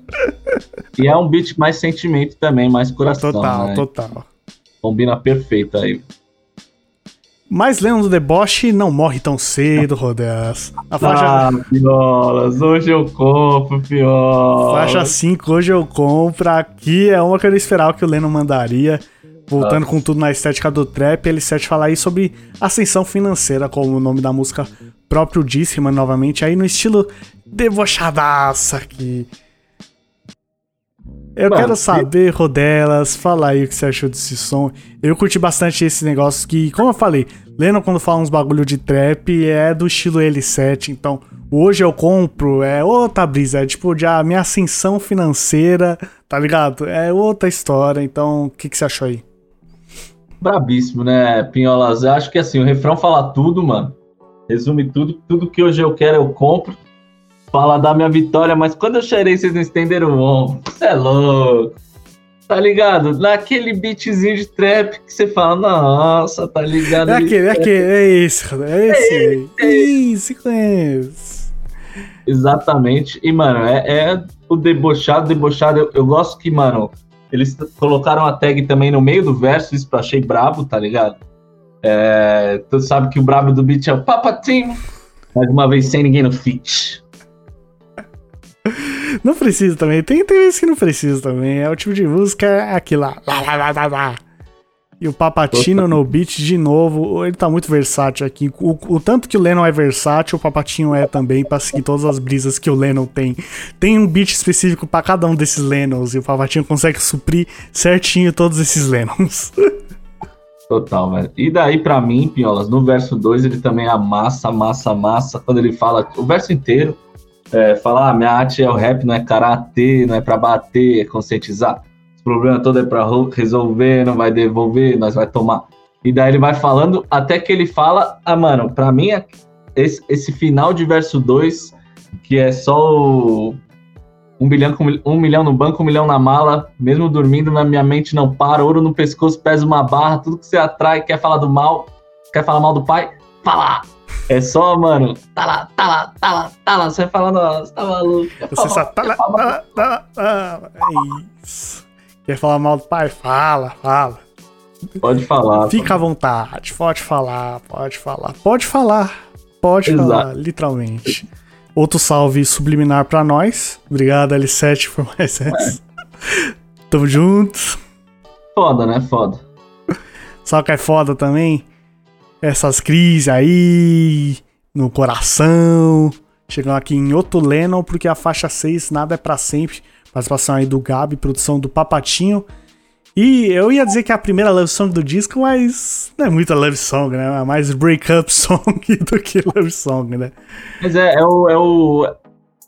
E é um beat mais sentimento também, mais coração. Total, né? total. Combina perfeito aí. Mas Leão do Deboche não morre tão cedo, Rodelas. A faixa. Ah, Piolas, hoje eu compro, Piolas. Faixa 5, hoje eu compro. Aqui é uma que eu não esperava que o Lennon mandaria. Voltando ah. com tudo na estética do trap, ele certo falar aí sobre ascensão financeira, como o nome da música próprio disse, mano, novamente, aí no estilo debochadaça aqui. Eu Mano, quero saber, Rodelas, fala aí o que você achou desse som. Eu curti bastante esse negócio que, como eu falei, Lendo quando fala uns bagulho de trap é do estilo L7, então hoje eu compro, é outra brisa, é tipo de a minha ascensão financeira, tá ligado? É outra história, então o que, que você achou aí? Brabíssimo, né, Pinholas? Eu acho que assim, o refrão fala tudo, mano. Resume tudo, tudo que hoje eu quero eu compro fala da minha vitória, mas quando eu cheirei, vocês não estenderam o ombro. Você é louco. Tá ligado? Naquele beatzinho de trap que você fala, nossa, tá ligado? É aquele, é aquele, é esse, é esse. É esse, é esse conhece. Exatamente. E, mano, é, é o debochado, debochado. Eu, eu, gosto que, mano, eles colocaram a tag também no meio do verso, isso eu achei brabo, tá ligado? É, tu sabe que o brabo do beat é o Papatinho. Mais uma vez, sem ninguém no feat. Não precisa também. Tem, tem vezes que não precisa também. É o tipo de música aquilo lá. lá, lá, lá, lá, lá. E o Papatino no beat de novo, ele tá muito versátil aqui. O, o, tanto que o Lennon é versátil, o Papatinho é também, pra seguir todas as brisas que o Lennon tem. Tem um beat específico para cada um desses Lennons, e o Papatinho consegue suprir certinho todos esses Lennons. Total, velho. E daí, para mim, Piolas, no verso 2 ele também amassa, amassa, amassa. Quando ele fala, o verso inteiro, é, fala, ah, minha arte é o rap, não é karatê, não é pra bater, é conscientizar. O problema todo é pra resolver, não vai devolver, nós vai tomar. E daí ele vai falando, até que ele fala, ah, mano, pra mim, é esse, esse final de verso 2, que é só o, um, bilhão, um milhão no banco, um milhão na mala, mesmo dormindo, na minha mente não para, ouro no pescoço, pesa uma barra, tudo que você atrai, quer falar do mal, quer falar mal do pai, fala! É só, mano, tá lá, tá lá, tá lá, tá lá, você vai falando, você tá maluco. Você só tá lá, tá lá, tá lá, é isso. Quer falar mal do pai? Fala, fala. Pode falar. Fica à vontade, pode falar, pode falar, pode falar, pode Exato. falar, literalmente. Outro salve subliminar para nós. Obrigado, L7, por mais essa. É. Tamo juntos. Foda, né? Foda. Só que é foda também? Essas crises aí, no coração. Chegando aqui em outro Lennon, porque a faixa 6, Nada é para Sempre. Participação aí do Gabi, produção do Papatinho. E eu ia dizer que é a primeira love song do disco, mas não é muita love song, né? É mais break-up song do que love song, né? Mas é, é, o, é o,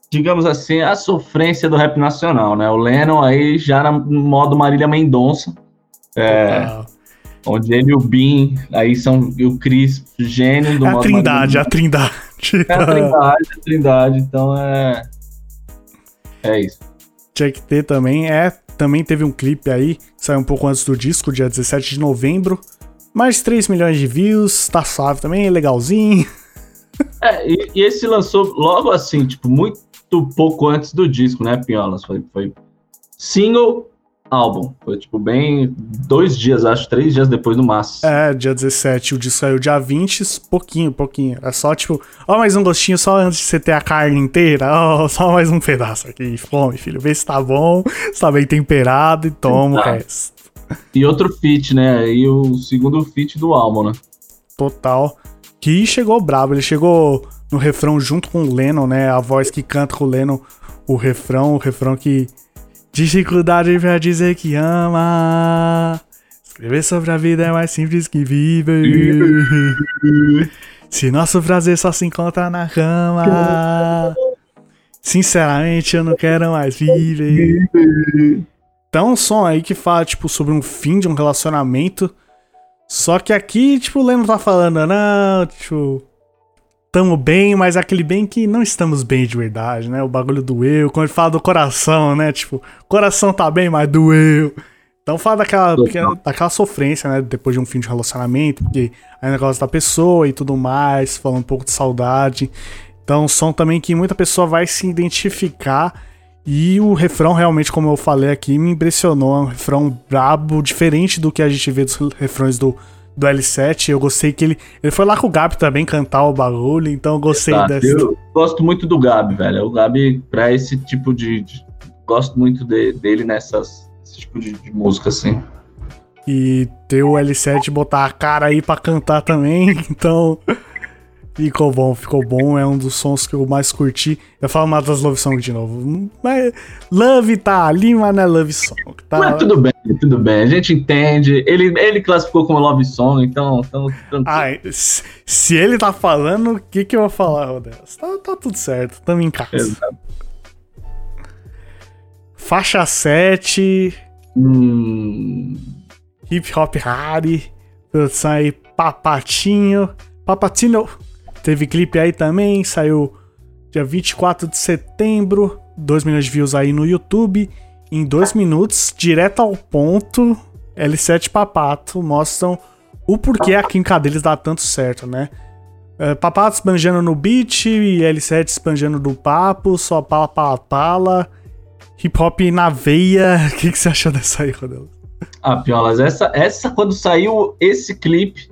digamos assim, a sofrência do rap nacional, né? O Lennon aí já no modo Marília Mendonça. É, onde ele e o Bin, aí são e o Chris, gênio do é a trindade, a trindade. É a trindade, a trindade, então é... É isso. Tinha que ter também, é também teve um clipe aí, saiu um pouco antes do disco, dia 17 de novembro. Mais 3 milhões de views, tá suave também, legalzinho. É, e, e, esse lançou logo assim, tipo, muito pouco antes do disco, né, Pinholas? Foi, foi single, álbum. Foi, tipo, bem. Dois dias, acho, três dias depois do máximo. É, dia 17. O disco saiu dia 20, pouquinho, pouquinho. É só, tipo, ó, mais um gostinho só antes de você ter a carne inteira. Ó, só mais um pedaço aqui. Fome, filho. Vê se tá bom, se tá bem temperado e toma Exato. o resto. E outro feat, né? E o segundo feat do álbum, né? Total. Que chegou brabo. Ele chegou no refrão junto com o Lennon, né? A voz que canta com o Lennon. O refrão, o refrão que Dificuldade pra dizer que ama. Escrever sobre a vida é mais simples que viver. Se nosso prazer só se encontra na cama. Sinceramente, eu não quero mais viver. Então, um som aí que fala, tipo, sobre um fim de um relacionamento. Só que aqui, tipo, o Leno tá falando, não, tipo tamo bem, mas aquele bem que não estamos bem de verdade, né? O bagulho doeu. Quando ele fala do coração, né? Tipo, coração tá bem, mas doeu. Então fala daquela, daquela sofrência, né? Depois de um fim de relacionamento, porque aí é negócio da pessoa e tudo mais, falando um pouco de saudade. Então, som também que muita pessoa vai se identificar. E o refrão, realmente, como eu falei aqui, me impressionou. É um refrão brabo, diferente do que a gente vê dos refrões do do L7. Eu gostei que ele. Ele foi lá com o Gabi também cantar o bagulho, então eu gostei Exato. dessa. Eu gosto muito do Gabi, velho. O Gabi, pra esse tipo de. de gosto muito de, dele nessas. Esse tipo de, de música, assim. E ter o L7 botar a cara aí pra cantar também, então. Ficou bom, ficou bom. É um dos sons que eu mais curti. Eu falo mais das Love Song de novo. Mas Love tá ali, mas não é Love Song. Tá? Mas tudo bem, tudo bem. A gente entende. Ele, ele classificou como Love Song, então. então Ai, se ele tá falando, o que, que eu vou falar, Rodelas? Tá, tá tudo certo, tamo em casa. Exato. Faixa 7. Hum. Hip Hop Harry. Produção aí, Papatinho. Papatino Teve clipe aí também, saiu dia 24 de setembro, 2 milhões de views aí no YouTube. Em 2 minutos, direto ao ponto, L7 Papato mostram o porquê a química deles dá tanto certo, né? É, Papato esbanjando no beat e L7 esbanjando no papo, só pala, pala, pala. Hip hop na veia. O que, que você achou dessa aí, Rodel? Ah, Piolas, essa, essa quando saiu esse clipe,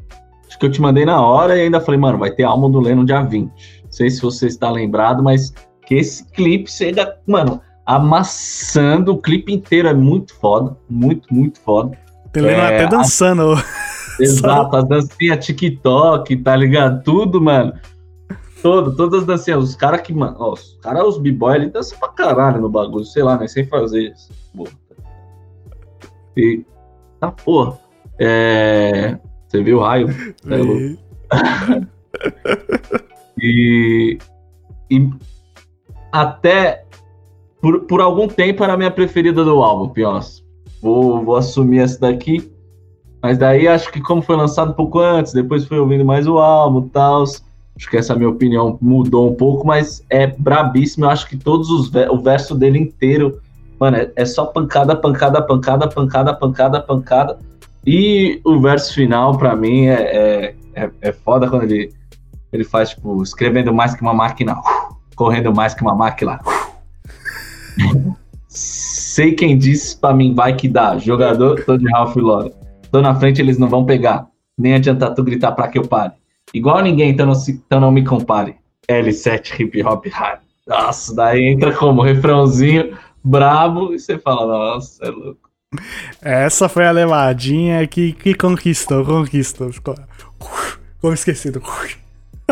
Acho que eu te mandei na hora e ainda falei, mano, vai ter álbum do Lennon dia 20. Não sei se você está lembrado, mas que esse clipe chega, mano, amassando o clipe inteiro. É muito foda, muito, muito foda. Tem Lennon é, até dançando. A... Exato, as dancinhas TikTok, tá ligado? Tudo, mano. Todo, todas as dancinhas. Os caras que, mano, ó, os caras, os b-boy ali dançam pra caralho no bagulho, sei lá, né? Sem fazer isso. E. Tá, porra. É. Você viu o raio? É e. E. Até. Por, por algum tempo era a minha preferida do álbum, Pions. Vou, vou assumir essa daqui. Mas daí acho que como foi lançado pouco antes, depois fui ouvindo mais o álbum e tal. Acho que essa minha opinião mudou um pouco, mas é brabíssimo. Eu acho que todos os o verso dele inteiro, mano, é, é só pancada, pancada, pancada, pancada, pancada, pancada. E o verso final, para mim, é, é, é, é, foda quando ele, ele faz, tipo, escrevendo mais que uma máquina, correndo mais que uma máquina. Sei quem disse pra mim, vai que dá. Jogador, tô de Ralph Lauren. Tô na frente, eles não vão pegar. Nem adianta tu gritar pra que eu pare. Igual ninguém, então não, então não me compare. L7 hip hop hard. Nossa, daí entra como refrãozinho brabo e você fala, nossa, é louco. Essa foi a levadinha que, que conquistou, conquistou. Ficou, esquecido.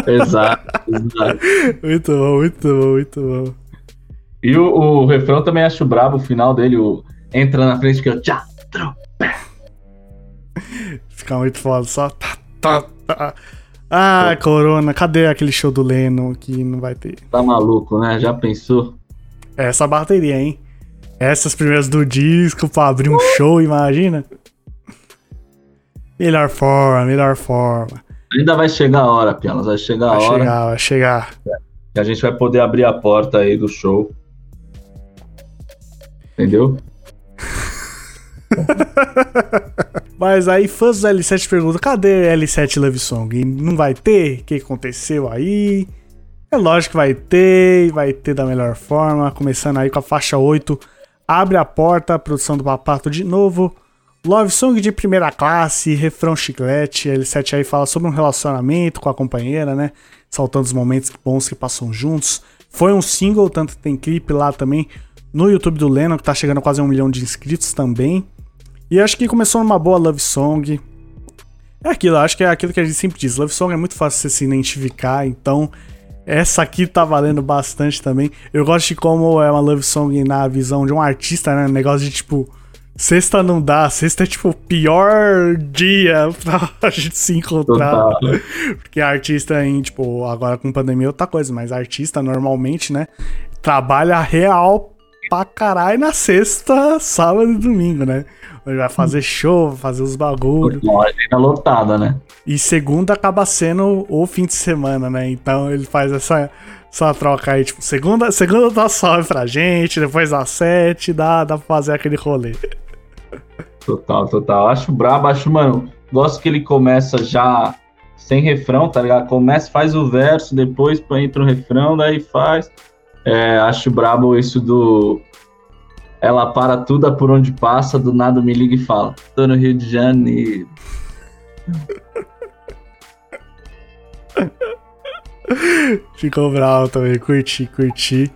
Exato, exato. Muito bom, muito bom, muito bom. E o, o refrão também acho brabo, o final dele, o entra na frente que eu tchá, Fica muito foda, só tá, tá, tá. Ah, Corona, cadê aquele show do Leno que não vai ter? Tá maluco, né? Já pensou? Essa bateria, hein? Essas primeiras do disco pra abrir um show, imagina? Melhor forma, melhor forma. Ainda vai chegar a hora, Pianos, vai chegar a vai hora. Vai chegar, vai chegar. Que a gente vai poder abrir a porta aí do show. Entendeu? Mas aí fãs do L7 perguntam: cadê L7 Love Song? E não vai ter? O que aconteceu aí? É lógico que vai ter, vai ter da melhor forma. Começando aí com a faixa 8. Abre a porta, produção do Papato de novo. Love Song de primeira classe, refrão chiclete. L7 aí fala sobre um relacionamento com a companheira, né? Saltando os momentos bons que passam juntos. Foi um single, tanto tem clipe lá também no YouTube do Lennon, que tá chegando a quase um milhão de inscritos também. E acho que começou numa boa love song. É aquilo, acho que é aquilo que a gente sempre diz. Love song é muito fácil você se identificar, então essa aqui tá valendo bastante também. Eu gosto de como é uma love song na visão de um artista, né? Negócio de tipo, sexta não dá, sexta é tipo o pior dia pra gente se encontrar. Total. Porque artista em, tipo, agora com pandemia é outra coisa, mas artista normalmente, né? Trabalha real pra caralho na sexta, sábado e domingo, né? Ele vai fazer show, fazer os bagulhos. Agenda lotada, né? E segunda acaba sendo o fim de semana, né? Então ele faz essa, essa troca aí, tipo, segunda, segunda dá salve pra gente, depois às sete dá, dá pra fazer aquele rolê. Total, total. Acho brabo, acho, mano, gosto que ele começa já sem refrão, tá ligado? Começa, faz o verso, depois entra o refrão, daí faz. É, acho brabo isso do ela para tudo por onde passa, do nada me liga e fala: tô no Rio de Janeiro. Ficou bravo também, curti, curti.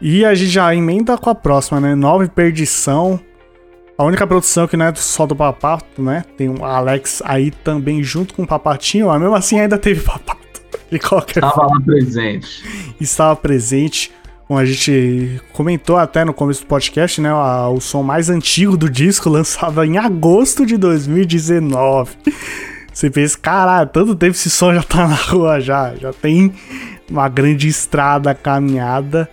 E a gente já emenda com a próxima, né? Nova Perdição. A única produção que não é só do Papato, né? Tem o Alex aí também junto com o Papatinho, mas mesmo assim ainda teve Papato. De qualquer Estava forma. lá presente. Estava presente. Como a gente comentou até no começo do podcast, né? O som mais antigo do disco, lançado em agosto de 2019. Você pensa, caralho, tanto tempo esse som já tá na rua já. Já tem uma grande estrada caminhada.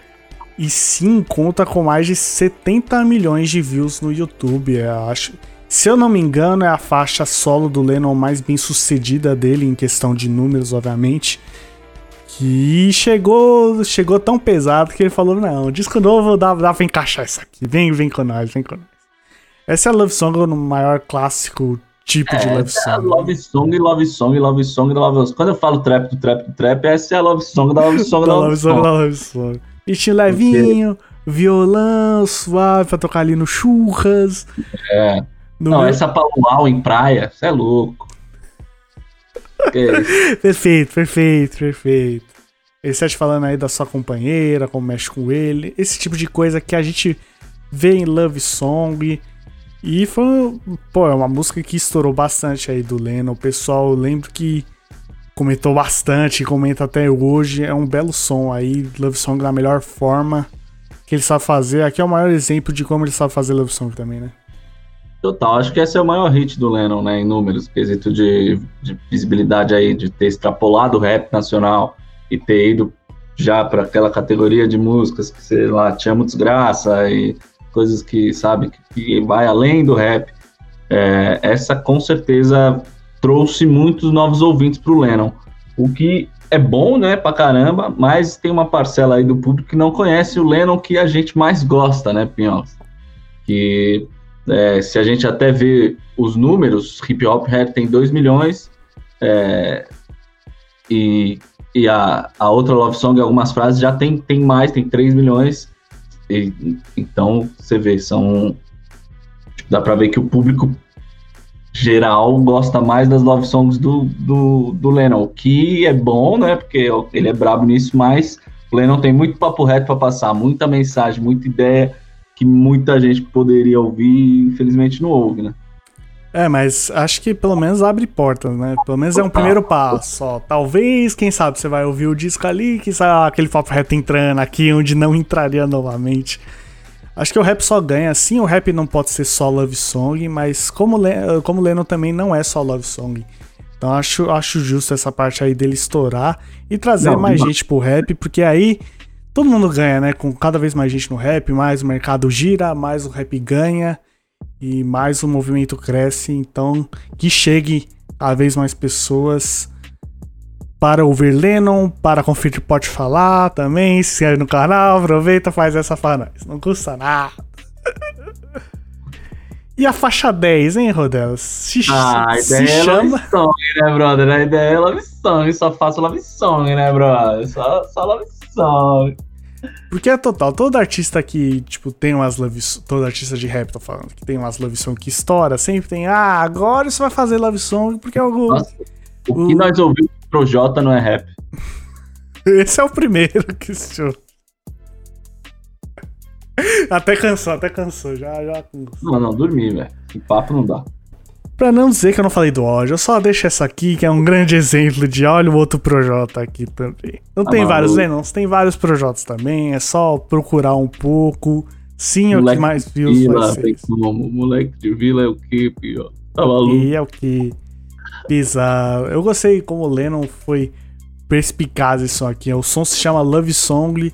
E sim, conta com mais de 70 milhões de views no YouTube. Eu acho. Se eu não me engano, é a faixa solo do Lennon mais bem sucedida dele, em questão de números, obviamente. Que chegou, chegou tão pesado que ele falou: Não, disco novo dá, dá pra encaixar isso aqui. Vem, vem com nós, vem com nós. Essa é a Love Song no maior clássico tipo é, de Love Song. É love Song, Love Song, Love Song, Love Song. Quando eu falo trap do trap do trap, essa é a Love Song da Love Song da Love Song. Love Song. Ritmo levinho, violão suave pra tocar ali no churras. É. No Não, meu... essa pra luau em praia, você é louco. perfeito, perfeito, perfeito. Esse tá te falando aí da sua companheira, como mexe com ele, esse tipo de coisa que a gente vê em Love Song. E foi, pô, é uma música que estourou bastante aí do Lennon. O pessoal, lembro que comentou bastante, comenta até hoje. É um belo som aí, Love Song na melhor forma que ele sabe fazer. Aqui é o maior exemplo de como ele sabe fazer Love Song também, né? Total, acho que esse é o maior hit do Lennon, né, em números, quesito de, de visibilidade aí, de ter extrapolado o rap nacional e ter ido já para aquela categoria de músicas que, sei lá, tinha muito desgraça e coisas que, sabe, que, que vai além do rap. É, essa com certeza trouxe muitos novos ouvintes para o Lennon, o que é bom, né, pra caramba, mas tem uma parcela aí do público que não conhece o Lennon que a gente mais gosta, né, Pinhos? Que é, se a gente até vê os números, Hip Hop Head tem 2 milhões é, e, e a, a outra Love Song, algumas frases, já tem, tem mais, tem 3 milhões. E, então, você vê, são. Tipo, dá pra ver que o público geral gosta mais das love songs do, do, do Lennon, o que é bom, né? Porque ele é brabo nisso, mas o Lennon tem muito papo reto para passar, muita mensagem, muita ideia que muita gente poderia ouvir e infelizmente não ouve, né? É, mas acho que pelo menos abre portas, né? Pelo menos é um primeiro passo. Ó. Talvez, quem sabe, você vai ouvir o disco ali, que sabe aquele papo reto entrando aqui onde não entraria novamente. Acho que o rap só ganha. Sim, o rap não pode ser só love song, mas como, Le como Lennon também não é só love song. Então acho, acho justo essa parte aí dele estourar e trazer não, mais não. gente pro rap, porque aí todo mundo ganha, né? Com cada vez mais gente no rap, mais o mercado gira, mais o rap ganha e mais o movimento cresce. Então que chegue cada vez mais pessoas para ouvir Lennon, para conferir Pode Falar também, se inscreve no canal, aproveita, faz essa para nós. Não custa nada. E a faixa 10, hein, Rodel? Se, ah, a ideia é chama... love song, né, brother? A ideia é love song, só faço love song, né, brother? Só, só love song. Porque é total, todo artista que, tipo, tem umas love todo artista de rap, tô falando, que tem umas love song que estoura, sempre tem, ah, agora você vai fazer love song porque é algo... Nossa, o, o que nós ouvimos Projota não é rap. Esse é o primeiro que assistiu. Até cansou, até cansou. Já, já Não, não, dormi, velho. Que papo não dá. Pra não dizer que eu não falei do ódio, eu só deixo essa aqui, que é um grande exemplo de olha o outro Projota aqui também. Não ah, tem vários, né? Não, tem vários Projotas também, é só procurar um pouco. Sim, é o que mais viu vila, como, Moleque de vila é o que, pior? Tá maluco? E é o que bizarro. Eu gostei como o Lennon foi perspicaz isso aqui. O som se chama Love Song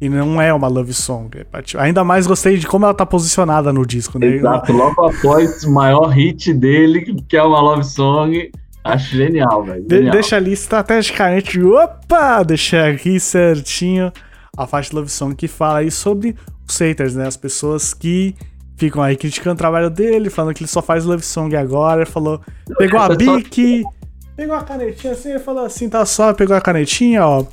e não é uma love song. É ainda mais gostei de como ela tá posicionada no disco, né? Exato, logo após o maior hit dele, que é uma love song. Acho genial, velho. De deixa ali estrategicamente. Opa! Deixei aqui certinho a faixa Love Song que fala aí sobre os haters, né? As pessoas que ficam aí criticando o trabalho dele, falando que ele só faz love song agora. Falou, pegou a bique, pegou a canetinha assim, ele falou assim, tá só, pegou a canetinha, ó.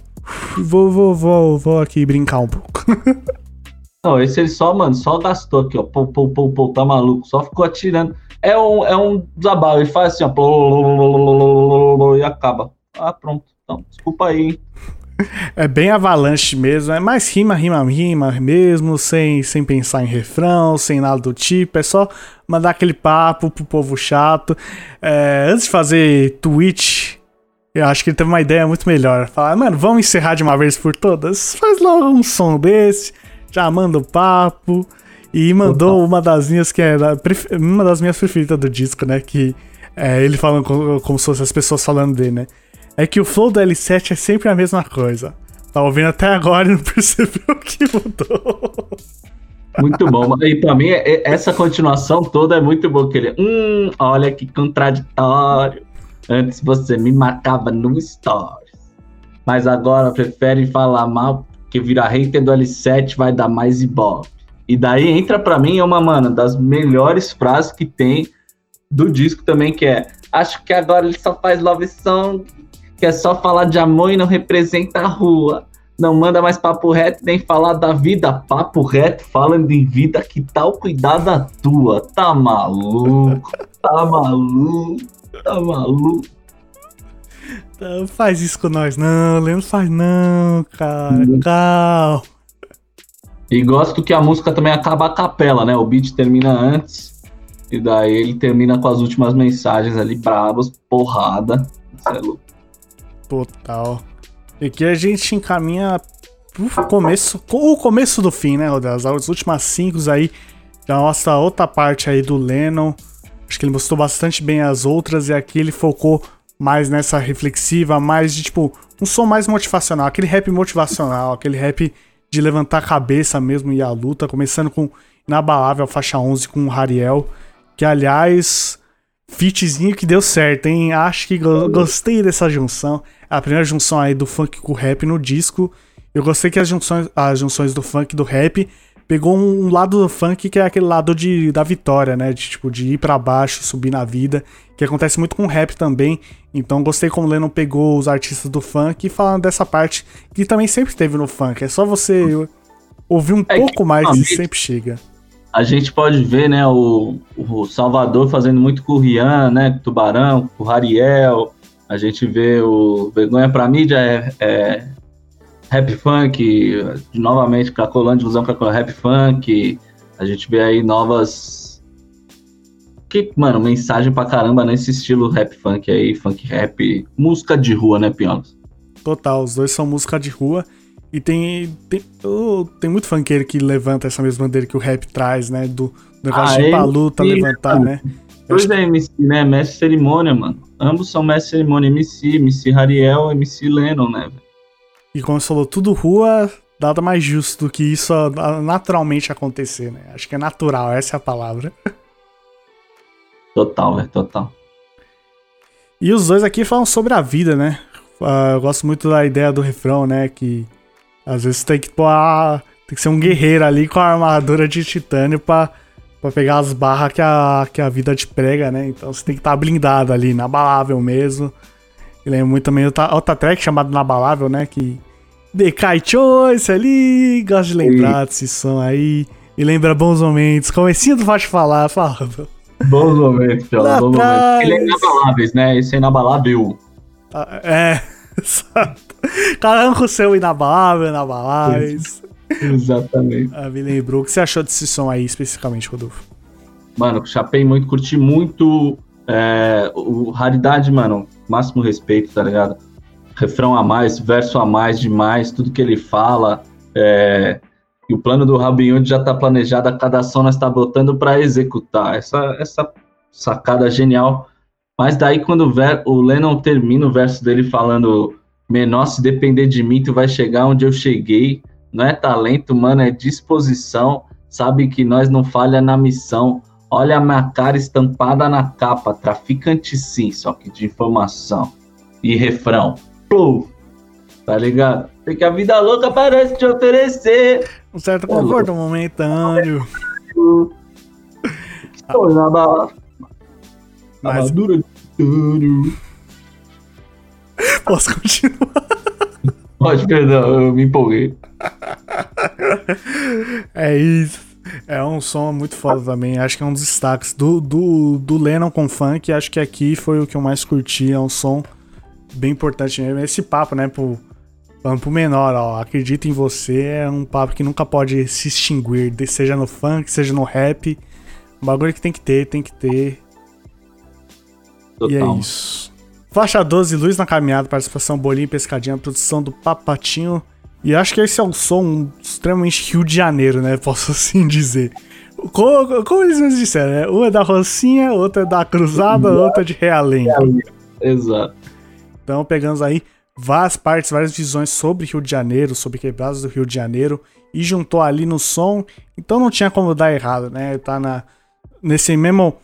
Vou, vou, vou, vou aqui brincar um pouco. Não, esse ele só, mano, só gastou aqui, ó. Pô, pô, pô, pô, tá maluco. Só ficou atirando. É um, é um desabalo. Ele faz assim, ó. E acaba. Ah, pronto. Então, desculpa aí, hein? É bem avalanche mesmo, é mais rima, rima, rima mesmo, sem, sem pensar em refrão, sem nada do tipo, é só mandar aquele papo pro povo chato. É, antes de fazer tweet, eu acho que ele teve uma ideia muito melhor. Falar, mano, vamos encerrar de uma vez por todas? Faz logo um som desse, já manda o papo. E mandou uma das minhas que é uma das minhas preferidas do disco, né? Que é ele falando como, como se fossem as pessoas falando dele, né? é que o flow do L7 é sempre a mesma coisa. Tá ouvindo até agora e não percebeu o que mudou. Muito bom. E pra mim, é, essa continuação toda é muito boa. Que ele, hum, olha que contraditório. Antes você me marcava no Stories. Mas agora prefere falar mal que virar hater do L7 vai dar mais ibope. E daí entra pra mim uma, mano, das melhores frases que tem do disco também, que é Acho que agora ele só faz love song que é só falar de amor e não representa a rua. Não manda mais papo reto nem falar da vida. Papo reto falando em vida, que tal cuidar da tua? Tá maluco? Tá maluco? Tá maluco? Não faz isso com nós, não. Leandro faz não, cara. Hum. Calma. E gosto que a música também acaba a capela, né? O beat termina antes E daí ele termina com as últimas mensagens ali, bravas, porrada. Isso é louco. Total. E aqui a gente encaminha pro começo, o começo do fim, né, Rodas? As últimas cinco aí já mostra outra parte aí do Lennon. Acho que ele mostrou bastante bem as outras e aqui ele focou mais nessa reflexiva, mais de tipo, um som mais motivacional, aquele rap motivacional, aquele rap de levantar a cabeça mesmo e a luta, começando com Inabalável, faixa 11 com o Hariel, que aliás, fitzinho que deu certo, hein? Acho que go gostei dessa junção. É a primeira junção aí do funk com o rap no disco. Eu gostei que as junções, as junções do funk e do rap pegou um, lado do funk que é aquele lado de, da vitória, né? De, tipo, de ir para baixo, subir na vida, que acontece muito com o rap também. Então gostei como o Lennon pegou os artistas do funk e falando dessa parte que também sempre teve no funk. É só você ouvir um é pouco mais e sempre chega. A gente pode ver, né, o, o Salvador fazendo muito com o Rian, né, Tubarão, com o Rariel. A gente vê o Vergonha pra Mídia é, é rap funk, novamente Cracolândia, ilusão Cracolândia, rap funk. A gente vê aí novas. Que, mano, mensagem pra caramba nesse estilo rap funk aí, funk rap, música de rua, né, Pionos? Total, os dois são música de rua. E tem, tem, oh, tem muito funkeiro que levanta essa mesma bandeira que o rap traz, né? Do negócio ah, de ir pra luta, levantar, mano. né? Dois é MC, né? Mestre Cerimônia, mano. Ambos são Mestre Cerimônia, MC, MC Rariel, MC Lennon, né? E como você falou, tudo rua, nada mais justo do que isso naturalmente acontecer, né? Acho que é natural, essa é a palavra. Total, velho, total. E os dois aqui falam sobre a vida, né? Uh, eu gosto muito da ideia do refrão, né? Que às vezes tem que pôr a... tem que ser um guerreiro ali com a armadura de titânio pra, pra pegar as barras que a, que a vida te prega, né? Então você tem que estar tá blindado ali, inabalável mesmo. Lembro muito também outra, outra track chamada Inabalável, né? Que Decai Choice ali, gosto de lembrar desse som aí. E lembra bons momentos. Comecinho do Faz Falar, falando. Bons momentos, Piola, bons momentos. Ele é inabaláveis, né? Esse é inabalável. Ah, é, exato. Caramba, o seu inabalável, inabaláveis. Exatamente. Ah, me lembrou. O que você achou desse som aí, especificamente, Rodolfo? Mano, chapei muito, curti muito. É, o Raridade, mano, máximo respeito, tá ligado? Refrão a mais, verso a mais demais, tudo que ele fala. É, e o plano do Robin Hood já está planejado, a cada ação nós está botando para executar. Essa, essa sacada genial. Mas daí quando o, ver, o Lennon termina o verso dele falando menor, se depender de mim, tu vai chegar onde eu cheguei. Não é talento, mano, é disposição. Sabe que nós não falha na missão. Olha a minha cara estampada na capa. Traficante sim, só que de informação. E refrão flow. Tá ligado? Porque a vida louca parece te oferecer. Um certo conforto momentâneo. Estou na bala. Mas... dura. Posso continuar? Pode, perdão, eu me empolguei. É isso. É um som muito foda também. Acho que é um dos destaques do, do, do Lennon com funk. Acho que aqui foi o que eu mais curti. É um som bem importante mesmo. Esse papo, né, pro, pro menor, ó, acredita em você, é um papo que nunca pode se extinguir, seja no funk, seja no rap. Um bagulho que tem que ter, tem que ter. Total. E é isso. Faixa 12, Luz na Caminhada, participação Bolinho e Pescadinha, produção do Papatinho. E acho que esse é um som extremamente Rio de Janeiro, né? Posso assim dizer. Como, como eles me disseram, né? Um é da Rocinha, outro é da Cruzada, outro é de Realengo. Exato. Então, pegamos aí várias partes, várias visões sobre Rio de Janeiro, sobre quebradas do Rio de Janeiro, e juntou ali no som, então não tinha como dar errado, né? Tá na, nesse mesmo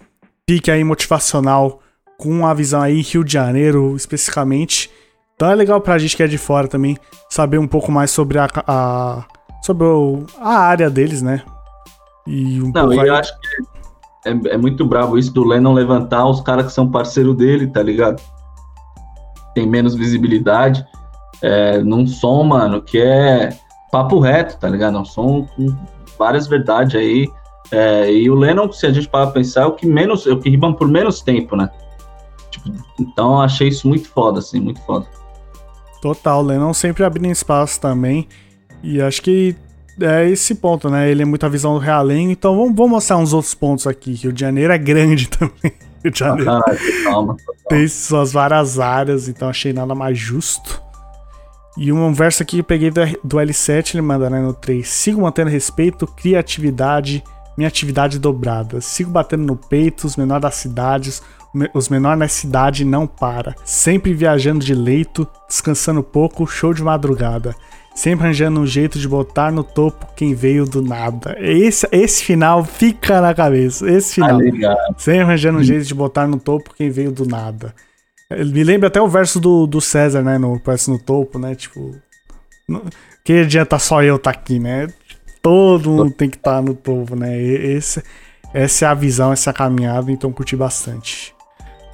pique aí motivacional, com a visão aí Rio de Janeiro especificamente. Então é legal pra gente que é de fora também saber um pouco mais sobre a, a sobre o, a área deles, né? E um não, eu aí... acho que é, é, muito bravo isso do Lennon levantar os caras que são parceiro dele, tá ligado? Tem menos visibilidade, é, num som, mano, que é papo reto, tá ligado? É um som com várias verdades aí. É, e o Lennon, se a gente parar pra pensar, é o que menos, é o que rima por menos tempo, né? Tipo, então achei isso muito foda, assim, muito foda. Total, o Lennon sempre abrindo espaço também. E acho que é esse ponto, né? Ele é muita visão do realengo, então vamos, vamos mostrar uns outros pontos aqui. Rio de Janeiro é grande também. Rio de Janeiro. Ah, calma, Tem suas várias áreas, então achei nada mais justo. E um verso aqui que eu peguei do, do L7, ele manda né, no 3. Sigo mantendo respeito, criatividade, minha atividade dobrada. Sigo batendo no peito, os menores das cidades, os menores na cidade não para. Sempre viajando de leito, descansando pouco, show de madrugada. Sempre arranjando um jeito de botar no topo quem veio do nada. Esse, esse final fica na cabeça. Esse final. Ah, Sempre arranjando um jeito de botar no topo quem veio do nada. Me lembra até o verso do, do César, né? No, parece no topo, né? Tipo. No, que adianta só eu estar tá aqui, né? Todo mundo tem que estar tá no topo, né? Esse, essa é a visão, essa é a caminhada, então curti bastante.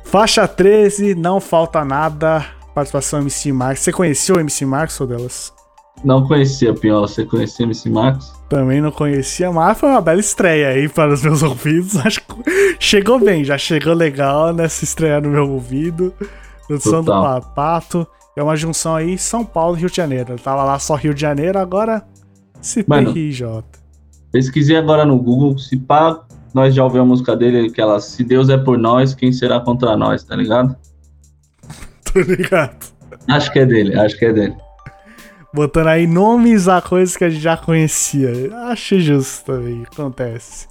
Faixa 13, não falta nada. Participação MC Marcos. Você conheceu o MC Marcos ou delas? Não conhecia, Pinhol. Você conhecia o MC Marcos? Também não conhecia, mas foi uma bela estreia aí para os meus ouvidos. Acho que chegou bem, já chegou legal nessa estreia no meu ouvido. Produção do Papato. É uma junção aí São Paulo e Rio de Janeiro. Eu tava lá só Rio de Janeiro, agora CPRJ. Pesquisei agora no Google, se pá, nós já ouvimos a música dele, aquela Se Deus é por nós, quem será contra nós, tá ligado? Tô ligado. Acho que é dele, acho que é dele. Botando aí nomes a coisas que a gente já conhecia. Acho justo também, acontece.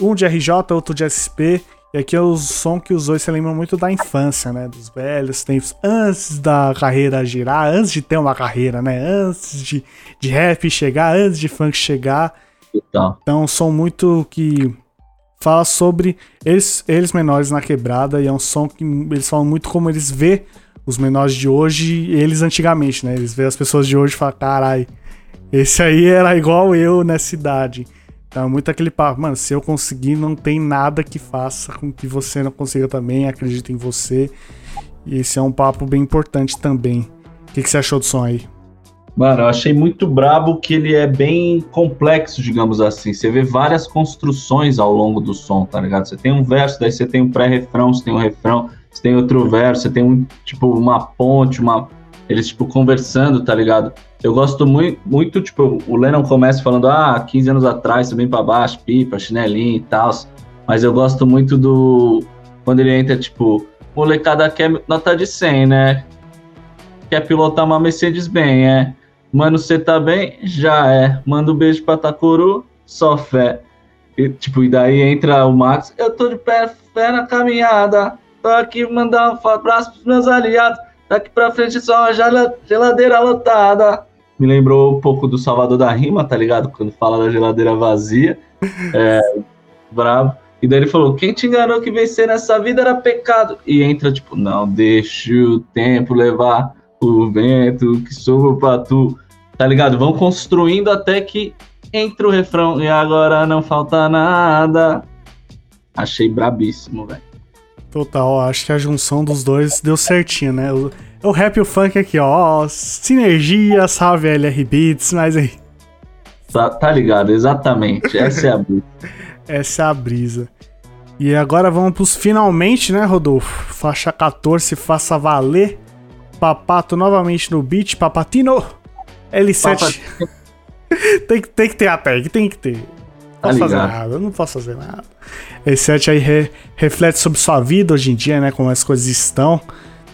Um de RJ, outro de SP. E aqui é o som que os dois se lembram muito da infância, né? Dos velhos tempos, antes da carreira girar, antes de ter uma carreira, né? Antes de, de rap chegar, antes de funk chegar. Então, então som muito que fala sobre eles, eles menores na quebrada e é um som que eles falam muito como eles vê os menores de hoje eles antigamente, né? Eles vê as pessoas de hoje e falam, carai, esse aí era igual eu nessa idade. Então é muito aquele papo, mano, se eu conseguir, não tem nada que faça com que você não consiga também, acredita em você. E esse é um papo bem importante também. O que, que você achou do som aí? Mano, eu achei muito brabo que ele é bem complexo, digamos assim. Você vê várias construções ao longo do som, tá ligado? Você tem um verso, daí você tem um pré-refrão, você tem um refrão, você tem outro verso, você tem um, tipo, uma ponte, uma. Eles, tipo, conversando, tá ligado? Eu gosto muito, muito, tipo, o Lennon começa falando, ah, 15 anos atrás, também para baixo, pipa, chinelinho e tal. Mas eu gosto muito do. Quando ele entra, tipo, molecada quer nota de 100, né? Quer pilotar uma Mercedes bem, é. Mano, você tá bem? Já é. Manda um beijo pra Takuru, só fé. E, tipo, e daí entra o Max. Eu tô de pé, fé na caminhada. Tô aqui mandando um abraço pros meus aliados. Daqui pra frente só uma geladeira lotada. Me lembrou um pouco do Salvador da Rima, tá ligado? Quando fala da geladeira vazia. É, bravo. E daí ele falou: Quem te enganou que vencer nessa vida era pecado? E entra, tipo, não deixe o tempo levar o vento que sobrou pra tu. Tá ligado? Vão construindo até que entra o refrão e agora não falta nada. Achei brabíssimo, velho. Total, acho que a junção dos dois deu certinho, né? O, o rap e o funk aqui, ó. Sinergia, salve LR Beats, mas aí. Tá, tá ligado, exatamente. Essa é a brisa. Essa é a brisa. E agora vamos pros finalmente, né, Rodolfo? Faixa 14, faça valer. Papato novamente no beat, Papatino. L7. tem, que, tem que ter a tag, tem que ter. Não tá posso fazer nada, não posso fazer nada. L7 aí re, reflete sobre sua vida hoje em dia, né? Como as coisas estão.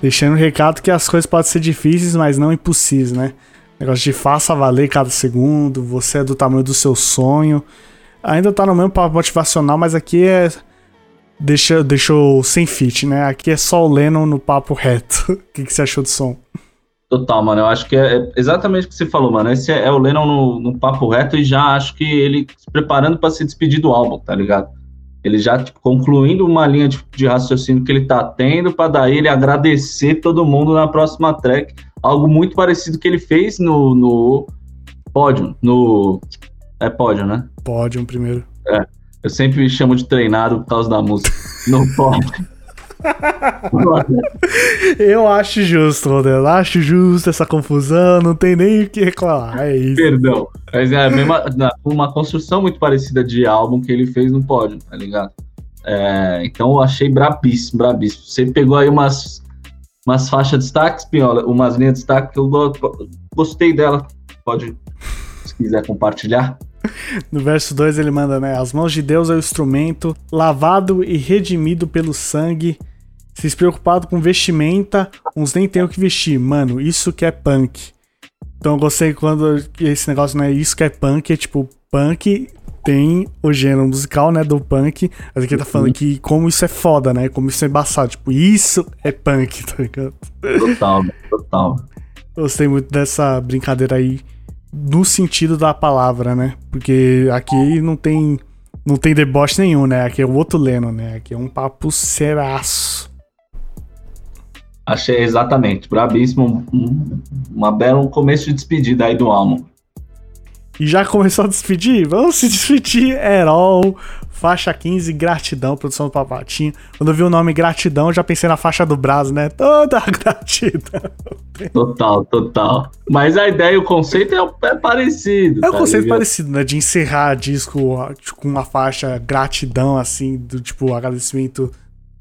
Deixando o recado que as coisas podem ser difíceis, mas não impossíveis, né? Negócio de faça valer cada segundo, você é do tamanho do seu sonho. Ainda tá no mesmo papo motivacional, mas aqui é deixa, deixou sem fit, né? Aqui é só o Lennon no papo reto. o que, que você achou do som? Total, mano. Eu acho que é, é exatamente o que você falou, mano. Esse é, é o Lennon no, no, papo reto e já acho que ele se preparando para se despedir do álbum, tá ligado? Ele já tipo, concluindo uma linha de, de raciocínio que ele tá tendo para daí ele agradecer todo mundo na próxima track. Algo muito parecido que ele fez no, no pódio, no é pódio, né? Pódio primeiro. É. Eu sempre me chamo de treinado por causa da música. Não pode. Eu acho justo, Rodel. Acho justo essa confusão, não tem nem o que reclamar. É isso. Perdão. Mas é mesma, uma construção muito parecida de álbum que ele fez no pódio, tá ligado? É, então eu achei brabíssimo, brabíssimo. Você pegou aí umas, umas faixas de destaque, Pinhola, umas linhas de destaque que eu gostei dela. Pode se quiser compartilhar. No verso 2 ele manda, né? As mãos de Deus é o instrumento, lavado e redimido pelo sangue. Se preocupado com vestimenta, uns nem tem o que vestir. Mano, isso que é punk. Então eu gostei quando esse negócio não é isso que é punk, é tipo, punk tem o gênero musical, né, do punk, mas aqui tá falando que como isso é foda, né, como isso é embaçado, tipo, isso é punk, tá ligado? Total, total. Gostei muito dessa brincadeira aí no sentido da palavra, né? Porque aqui não tem não tem deboche nenhum, né? Aqui é o outro Leno, né? Aqui é um papo seraço. Achei exatamente, brabíssimo, um, uma bela um começo de despedida aí do álbum. E já começou a despedir? Vamos se despedir, Herol, faixa 15, gratidão, produção do Papatinho. Quando eu vi o nome gratidão, já pensei na faixa do Brasil, né? Toda gratidão. Total, total. Mas a ideia e o conceito é, é parecido. É tá um conceito ligado? parecido, né? De encerrar disco com uma faixa gratidão, assim, do tipo, agradecimento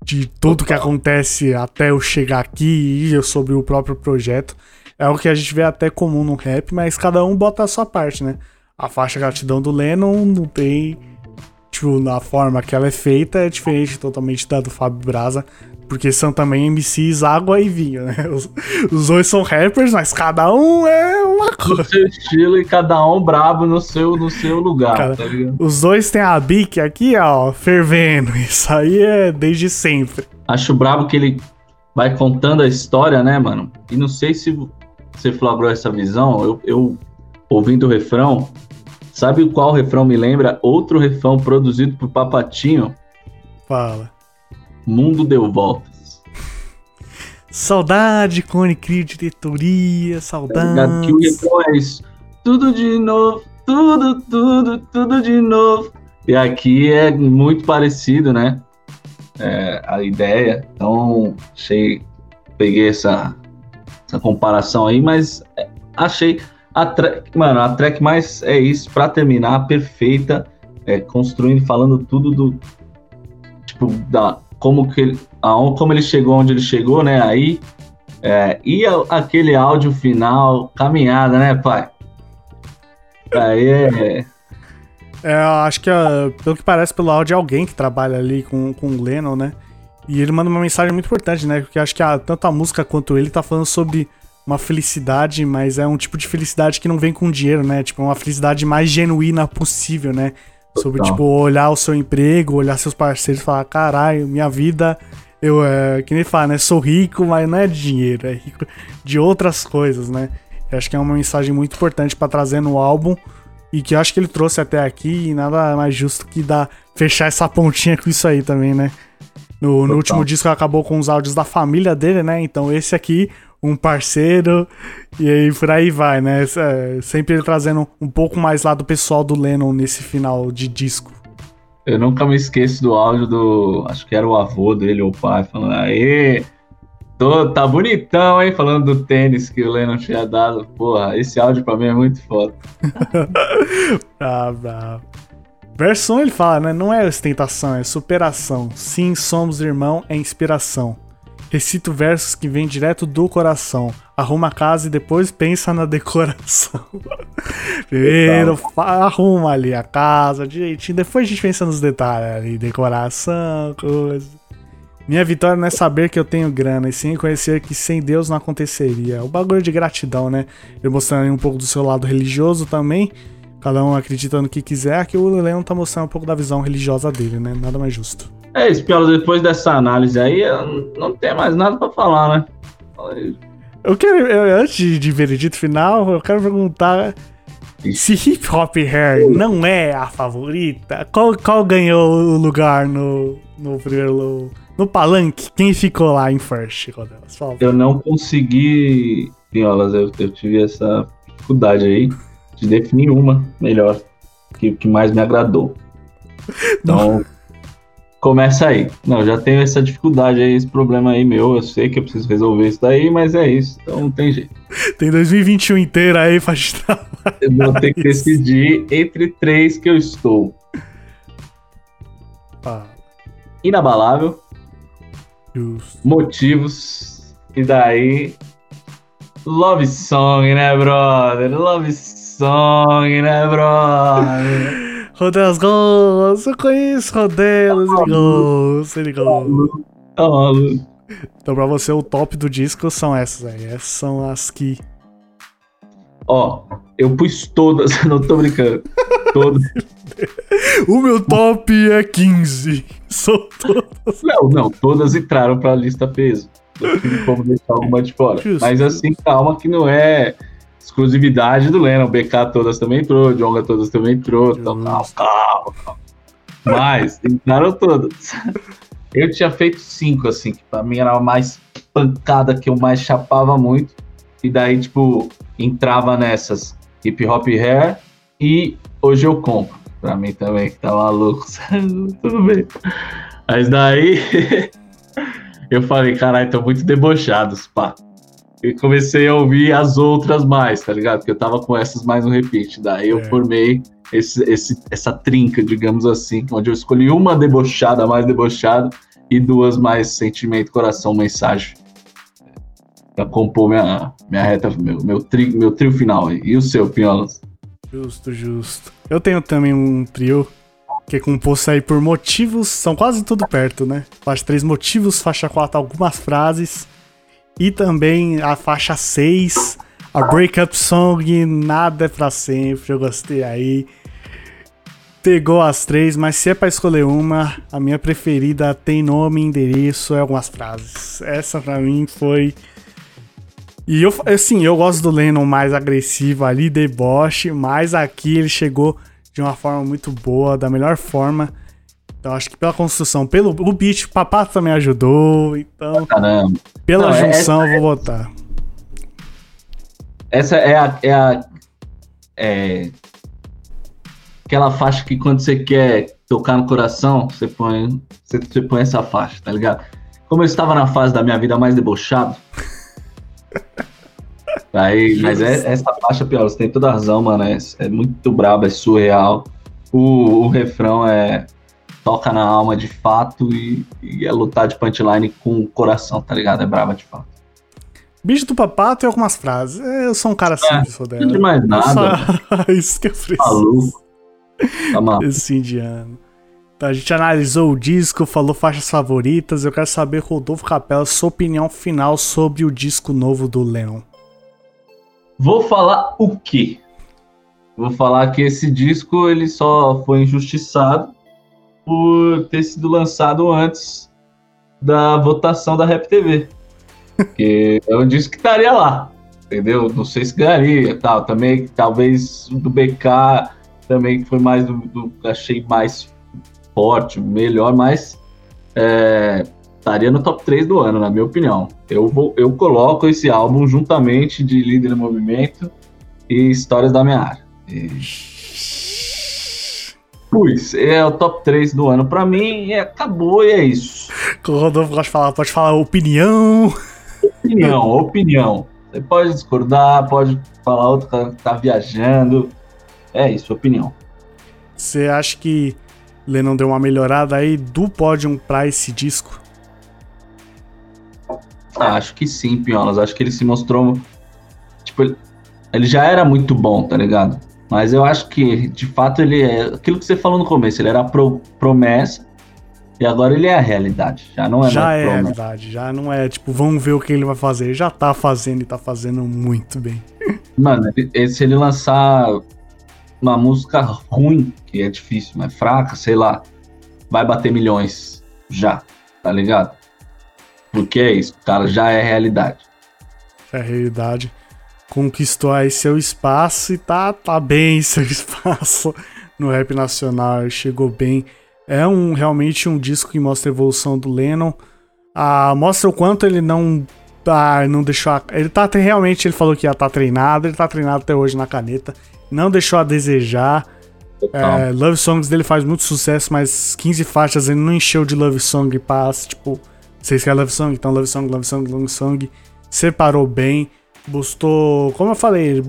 de tudo que acontece até eu chegar aqui e sobre o próprio projeto. É o que a gente vê até comum no rap, mas cada um bota a sua parte, né? A faixa gratidão do Lennon não tem. Tipo, na forma que ela é feita é diferente totalmente da do Fábio Braza. Porque são também MCs água e vinho, né? Os, os dois são rappers, mas cada um é uma coisa. No seu estilo e cada um brabo no seu, no seu lugar, Cara, tá Os dois têm a bique aqui, ó, fervendo. Isso aí é desde sempre. Acho brabo que ele vai contando a história, né, mano? E não sei se você flagrou essa visão, eu, eu ouvindo o refrão, sabe qual refrão me lembra? Outro refrão produzido por Papatinho. Fala. Mundo deu voltas. Saudade, Cone Crio Diretoria, saudade. Que o refrão é isso. Tudo de novo, tudo, tudo, tudo de novo. E aqui é muito parecido, né? É, a ideia. Então, achei. Peguei essa, essa comparação aí, mas achei a track, mano, a track mais é isso, para terminar, perfeita, é, construindo, falando tudo do tipo da como que ele, como ele chegou onde ele chegou, né? Aí é, e aquele áudio final, caminhada, né, pai? Aí é é, acho que, pelo que parece pelo áudio, é alguém que trabalha ali com, com o Lennon, né? E ele manda uma mensagem muito importante, né? Porque acho que a, tanto a música quanto ele tá falando sobre uma felicidade, mas é um tipo de felicidade que não vem com dinheiro, né? Tipo, uma felicidade mais genuína possível, né? Sobre, Total. tipo, olhar o seu emprego, olhar seus parceiros e falar, caralho, minha vida, eu, é, que nem fala, né? Sou rico, mas não é de dinheiro, é rico de outras coisas, né? Eu acho que é uma mensagem muito importante para trazer no álbum e que eu acho que ele trouxe até aqui e nada mais justo que dar, fechar essa pontinha com isso aí também, né? No, no último disco acabou com os áudios da família dele, né? Então esse aqui, um parceiro, e aí por aí vai, né? É, sempre ele trazendo um pouco mais lá do pessoal do Lennon nesse final de disco. Eu nunca me esqueço do áudio do. Acho que era o avô dele ou o pai, falando: Aê, tô, tá bonitão, hein? Falando do tênis que o Lennon tinha dado. Porra, esse áudio pra mim é muito foda. bravo. Versão ele fala, né? Não é ostentação, é superação. Sim, somos irmão, é inspiração. Recito versos que vêm direto do coração. Arruma a casa e depois pensa na decoração. Primeiro arruma ali a casa direitinho, depois a gente pensa nos detalhes ali, decoração, coisa. Minha vitória não é saber que eu tenho grana, e sim conhecer que sem Deus não aconteceria. O bagulho de gratidão, né? Ele mostrando um pouco do seu lado religioso também cada um acredita no que quiser, que o Leon tá mostrando um pouco da visão religiosa dele, né? Nada mais justo. É isso, Piolo, depois dessa análise aí, não tem mais nada para falar, né? Eu quero, eu, antes de veredito final, eu quero perguntar se Hip Hop Hair não é a favorita, qual, qual ganhou o lugar no, no primeiro. No palanque? Quem ficou lá em first, Rodelas? Eu não consegui, Piolas, eu, eu tive essa dificuldade aí de definir uma melhor, que, que mais me agradou. Então, começa aí. Não, já tenho essa dificuldade aí, esse problema aí meu. Eu sei que eu preciso resolver isso daí, mas é isso. Então não tem jeito. Tem 2021 inteiro aí pra estar. Eu vou ter que decidir entre três que eu estou. Ah. Inabalável. Justo. Motivos. E daí. Love Song, né, brother? Love song, né, brother? Rodelas Gols, eu conheço Rodelas, ele gols, ele gols. Tá maluco. Então pra você o top do disco são essas aí, essas são as que... Ó, eu pus todas, não tô brincando. Todas. O meu top é 15, são todas. Não, não, todas entraram pra lista peso. Não como deixar alguma de fora. Justo. Mas assim, calma que não é exclusividade do Lennon. BK todas também entrou, Jonga todas também entrou. Então, Justo. calma. Mas entraram todas. Eu tinha feito cinco, assim, que pra mim era a mais pancada, que eu mais chapava muito. E daí, tipo, entrava nessas hip hop hair e hoje eu compro. Pra mim também, que tá maluco. Tudo bem. Mas daí eu falei, caralho, tô muito debochados, pá. E comecei a ouvir as outras mais, tá ligado? Porque eu tava com essas mais no repeat. Daí eu É. formei esse, esse- essa trinca, digamos assim, onde eu escolhi uma debochada, mais debochada, e duas mais sentimento, coração, mensagem. Pra compor minha, minha reta, meu, meu, tri, meu trio final aí. E o seu, Pinholas? Justo, justo. Eu tenho também um trio que é composto aí por motivos, são quase tudo perto, né? Faixa 3 motivos, faixa 4 algumas frases e também a faixa 6, a Breakup Song, Nada é pra sempre, eu gostei aí. Pegou as três, mas se é pra escolher uma, a minha preferida tem nome, endereço e algumas frases. Essa pra mim foi e eu, assim, eu gosto do Lennon mais agressivo ali, deboche, mas aqui ele chegou de uma forma muito boa, da melhor forma. Então acho que pela construção, pelo o beat, também ajudou, então Caramba. pela Não, é- junção eu vou botar. Essa é a. É a é aquela faixa que quando você quer tocar no coração, você põe, você, você põe essa faixa, tá ligado? Como eu estava na fase da minha vida mais debochado. Aí, mas é, essa faixa, pior, você tem toda a razão, mano. É, é muito braba, é surreal. O, o refrão é toca na alma de fato e, e é lutar de punchline com o coração, tá ligado? É braba de fato. Bicho do Papá tem algumas frases. É, Eu sou um cara simples, sou Não dela. de mais nada, Só- Isso que eu preciso. maluco. Tá maluco. Esse indiano. Então a gente analisou o disco, falou faixas favoritas. Eu quero saber, Rodolfo Capela, sua opinião final sobre o disco novo do Lennon. Vou falar o quê? Vou falar que esse disco ele só foi injustiçado por ter sido lançado antes da votação da Rap TV. Porque é que estaria lá, entendeu? Não sei se ganharia, tal. Também, talvez do BK também foi mais do, do- achei mais forte, melhor, mas é, estaria no top 3 do ano, na minha opinião. Eu, vou, eu coloco esse álbum juntamente de Líder no Movimento e Histórias da Minha Área. E... Pus, é o top 3 do ano pra mim e acabou e é isso. O Rodolfo gosta de falar, pode falar opinião. Opinião, opinião. Você pode discordar, pode falar outro cara que tá viajando. É isso, opinião. Você acha que Lennon deu uma melhorada aí do pódio pra esse disco? Ah, acho que sim, Piolas. Acho que ele se mostrou. Tipo, ele, ele já era muito bom, tá ligado? Mas eu acho que, de fato, ele é. Aquilo que você falou no começo, ele era a pro- promessa. E agora ele é a realidade. Já não é já mais é promessa. verdade, já não é tipo, vamos ver o que ele vai fazer. Ele já tá fazendo e tá fazendo muito bem. Mano, ele- se ele lançar uma música ruim, que é difícil, mas fraca, sei lá, vai bater milhões já, tá ligado? Porque é isso, cara, já é realidade. É a realidade. Conquistou aí seu espaço e tá, tá bem seu espaço no rap nacional. Chegou bem. É um realmente um disco que mostra a evolução do Lennon. Ah, mostra o quanto ele não. Ah, não deixou. A, ele tá realmente, ele falou que ia tá treinado, ele tá treinado até hoje na caneta. Não deixou a desejar. É, Love Songs dele faz muito sucesso, mas 15 faixas ele não encheu de Love Song pra, tipo, vocês querem Love Song? Então Love Song, Love Song, Love Song. Separou bem, bustou, como eu falei,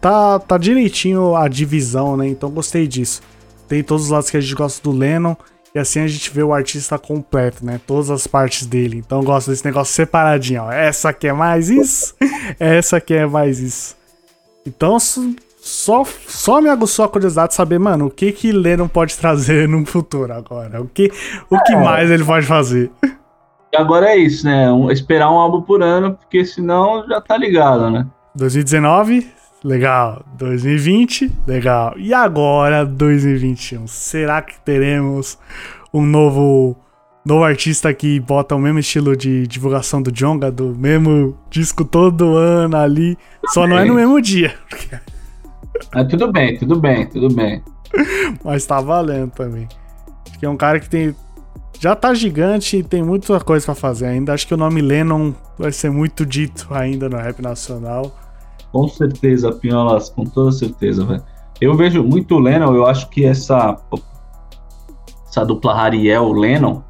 tá, tá direitinho a divisão, né? Então gostei disso. Tem todos os lados que a gente gosta do Lennon, e assim a gente vê o artista completo, né? Todas as partes dele. Então eu gosto desse negócio separadinho, ó. Essa aqui é mais isso, essa aqui é mais isso. Então, só, só me aguçou a curiosidade de saber, mano, o que que Lennon pode trazer no futuro agora? O que, o que é. mais ele pode fazer? Agora é isso, né? Um, esperar um álbum por ano, porque senão já tá ligado, né? 2019, legal. 2020, legal. E agora, 2021? Será que teremos um novo novo artista que bota o mesmo estilo de divulgação do Jonga, do mesmo disco todo ano ali, só não é no mesmo dia. É, tudo bem, tudo bem, tudo bem. Mas tá valendo também. Acho que é um cara que tem. Já tá gigante e tem muita coisa para fazer ainda. Acho que o nome Lennon vai ser muito dito ainda no rap nacional. Com certeza, Pinholas, com toda certeza, velho. Eu vejo muito Lennon, eu acho que essa essa dupla Hariel Lennon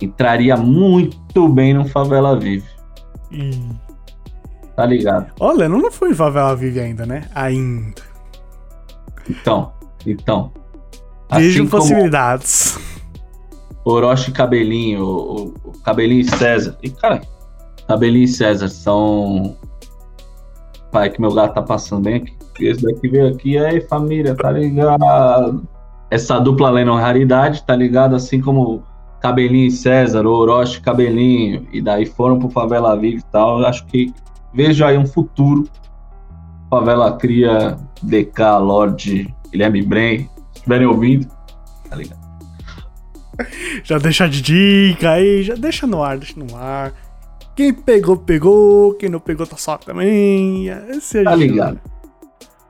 entraria muito bem no Favela Vive. Hum. Tá ligado? Ó, Lennon não foi em Favela Vive ainda, né? Ainda. Então, então. Vejam assim possibilidades. Orochi Cabelinho, o, o Cabelinho e César. E, cara, Cabelinho e César são. Pai, que meu gato tá passando bem aqui. Esse daqui veio aqui, aí família, tá ligado? Essa dupla Lennon Raridade, tá ligado? Assim como Cabelinho e César, Orochi Cabelinho, e daí foram pro Favela Vive e tal. Eu acho que vejo aí um futuro Favela Cria, DK, Lorde, Guilherme Bren, se estiverem ouvindo, tá ligado? Já deixa de dica aí, já deixa no ar, deixa no ar. Quem pegou, pegou. Quem não pegou, tá só também. Esse é tá ligado.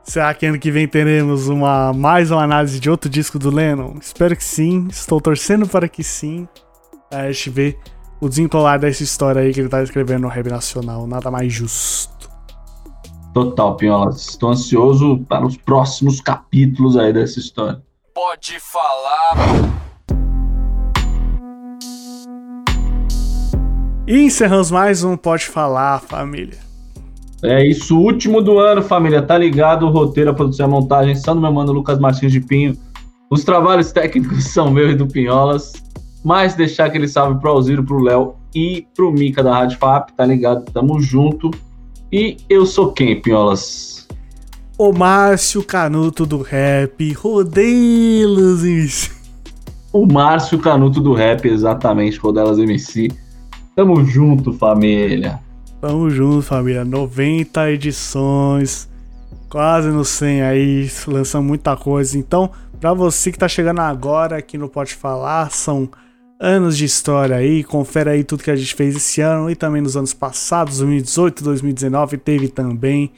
Será que ano que vem teremos uma, mais uma análise de outro disco do Lennon? Espero que sim. Estou torcendo para que sim. A gente vê o desencolar dessa história aí que ele tá escrevendo no Rap Nacional. Nada mais justo. Total, Pinholas. Estou ansioso para os próximos capítulos aí dessa história. Pode falar. E encerramos mais um Pode Falar, família. É isso, último do ano, família. Tá ligado? O roteiro, a produção e a montagem são do meu mano Lucas Martins de Pinho. Os trabalhos técnicos são meus e do Pinholas. Mas deixar aquele salve pro Alziro, pro Léo e pro Mica da Rádio FAP, tá ligado? Tamo junto. E eu sou quem, Pinholas? O Márcio Canuto do Rap, Rodelas MC. O Márcio Canuto do Rap, exatamente, Rodelas MC. Tamo junto, família. Tamo junto, família. 90 edições, quase no 100 aí, lançando muita coisa. Então, pra você que tá chegando agora aqui no Pode Falar, são anos de história aí, confere aí tudo que a gente fez esse ano e também nos anos passados, 2018, 2019 teve também.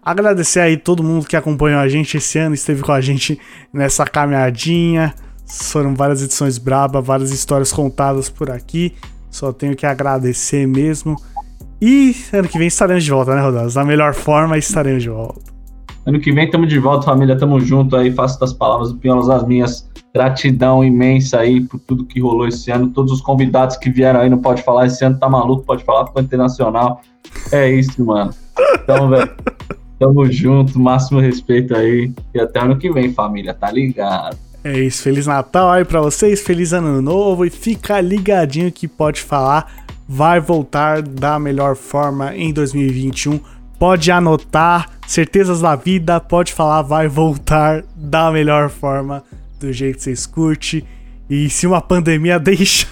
Agradecer aí todo mundo que acompanhou a gente esse ano, esteve com a gente nessa caminhadinha. Foram várias edições braba, várias histórias contadas por aqui. Só tenho que agradecer mesmo. E ano que vem estaremos de volta, né, Rodas? Da melhor forma estaremos de volta. Ano que vem estamos de volta, família. Tamo junto aí. Faço das palavras do Piolas as minhas Gratidão imensa aí por tudo que rolou esse ano, todos os convidados que vieram aí, não pode falar, esse ano tá maluco, pode falar, ficou internacional. É isso, mano. Então, velho, tamo junto, máximo respeito aí. E até ano que vem, família, tá ligado? É isso, Feliz Natal aí pra vocês, Feliz Ano Novo e fica ligadinho que pode falar, vai voltar da melhor forma em 2021. Pode anotar, certezas da vida, pode falar, vai voltar da melhor forma do jeito que vocês curtem. E se uma pandemia deixa.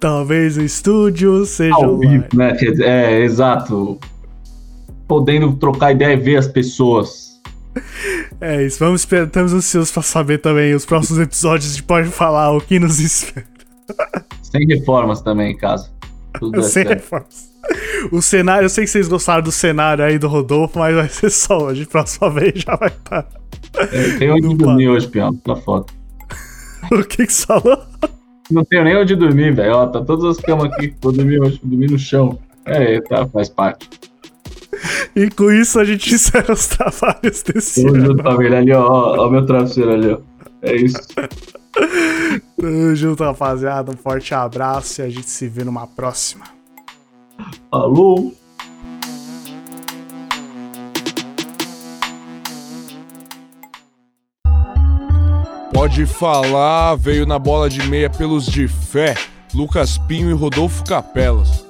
Talvez o estúdio seja. Ao vivo, né? É, exato. Podendo trocar ideia e ver as pessoas. É isso, vamos esperar. Estamos ansiosos para saber também os próximos episódios de Pode Falar o que nos espera. Sem reformas também, em casa. Tudo Sem reformas. O cenário, eu sei que vocês gostaram do cenário aí do Rodolfo, mas vai ser só hoje. Próxima vez já vai estar. Tá é, tem onde dormir hoje, Pião, pela foto. o que que você falou? Não tenho nem onde dormir, velho. Tá todas as camas aqui. Vou dormir hoje, vou dormir no chão. É, tá, faz parte. E com isso a gente encerra os trabalhos desse Tamo ano. junto, família. Ali, ó, ó, meu travesseiro ali, ó. É isso. Tamo junto, rapaziada. Um forte abraço e a gente se vê numa próxima. Falou! Pode falar, veio na bola de meia pelos de fé, Lucas Pinho e Rodolfo Capelas.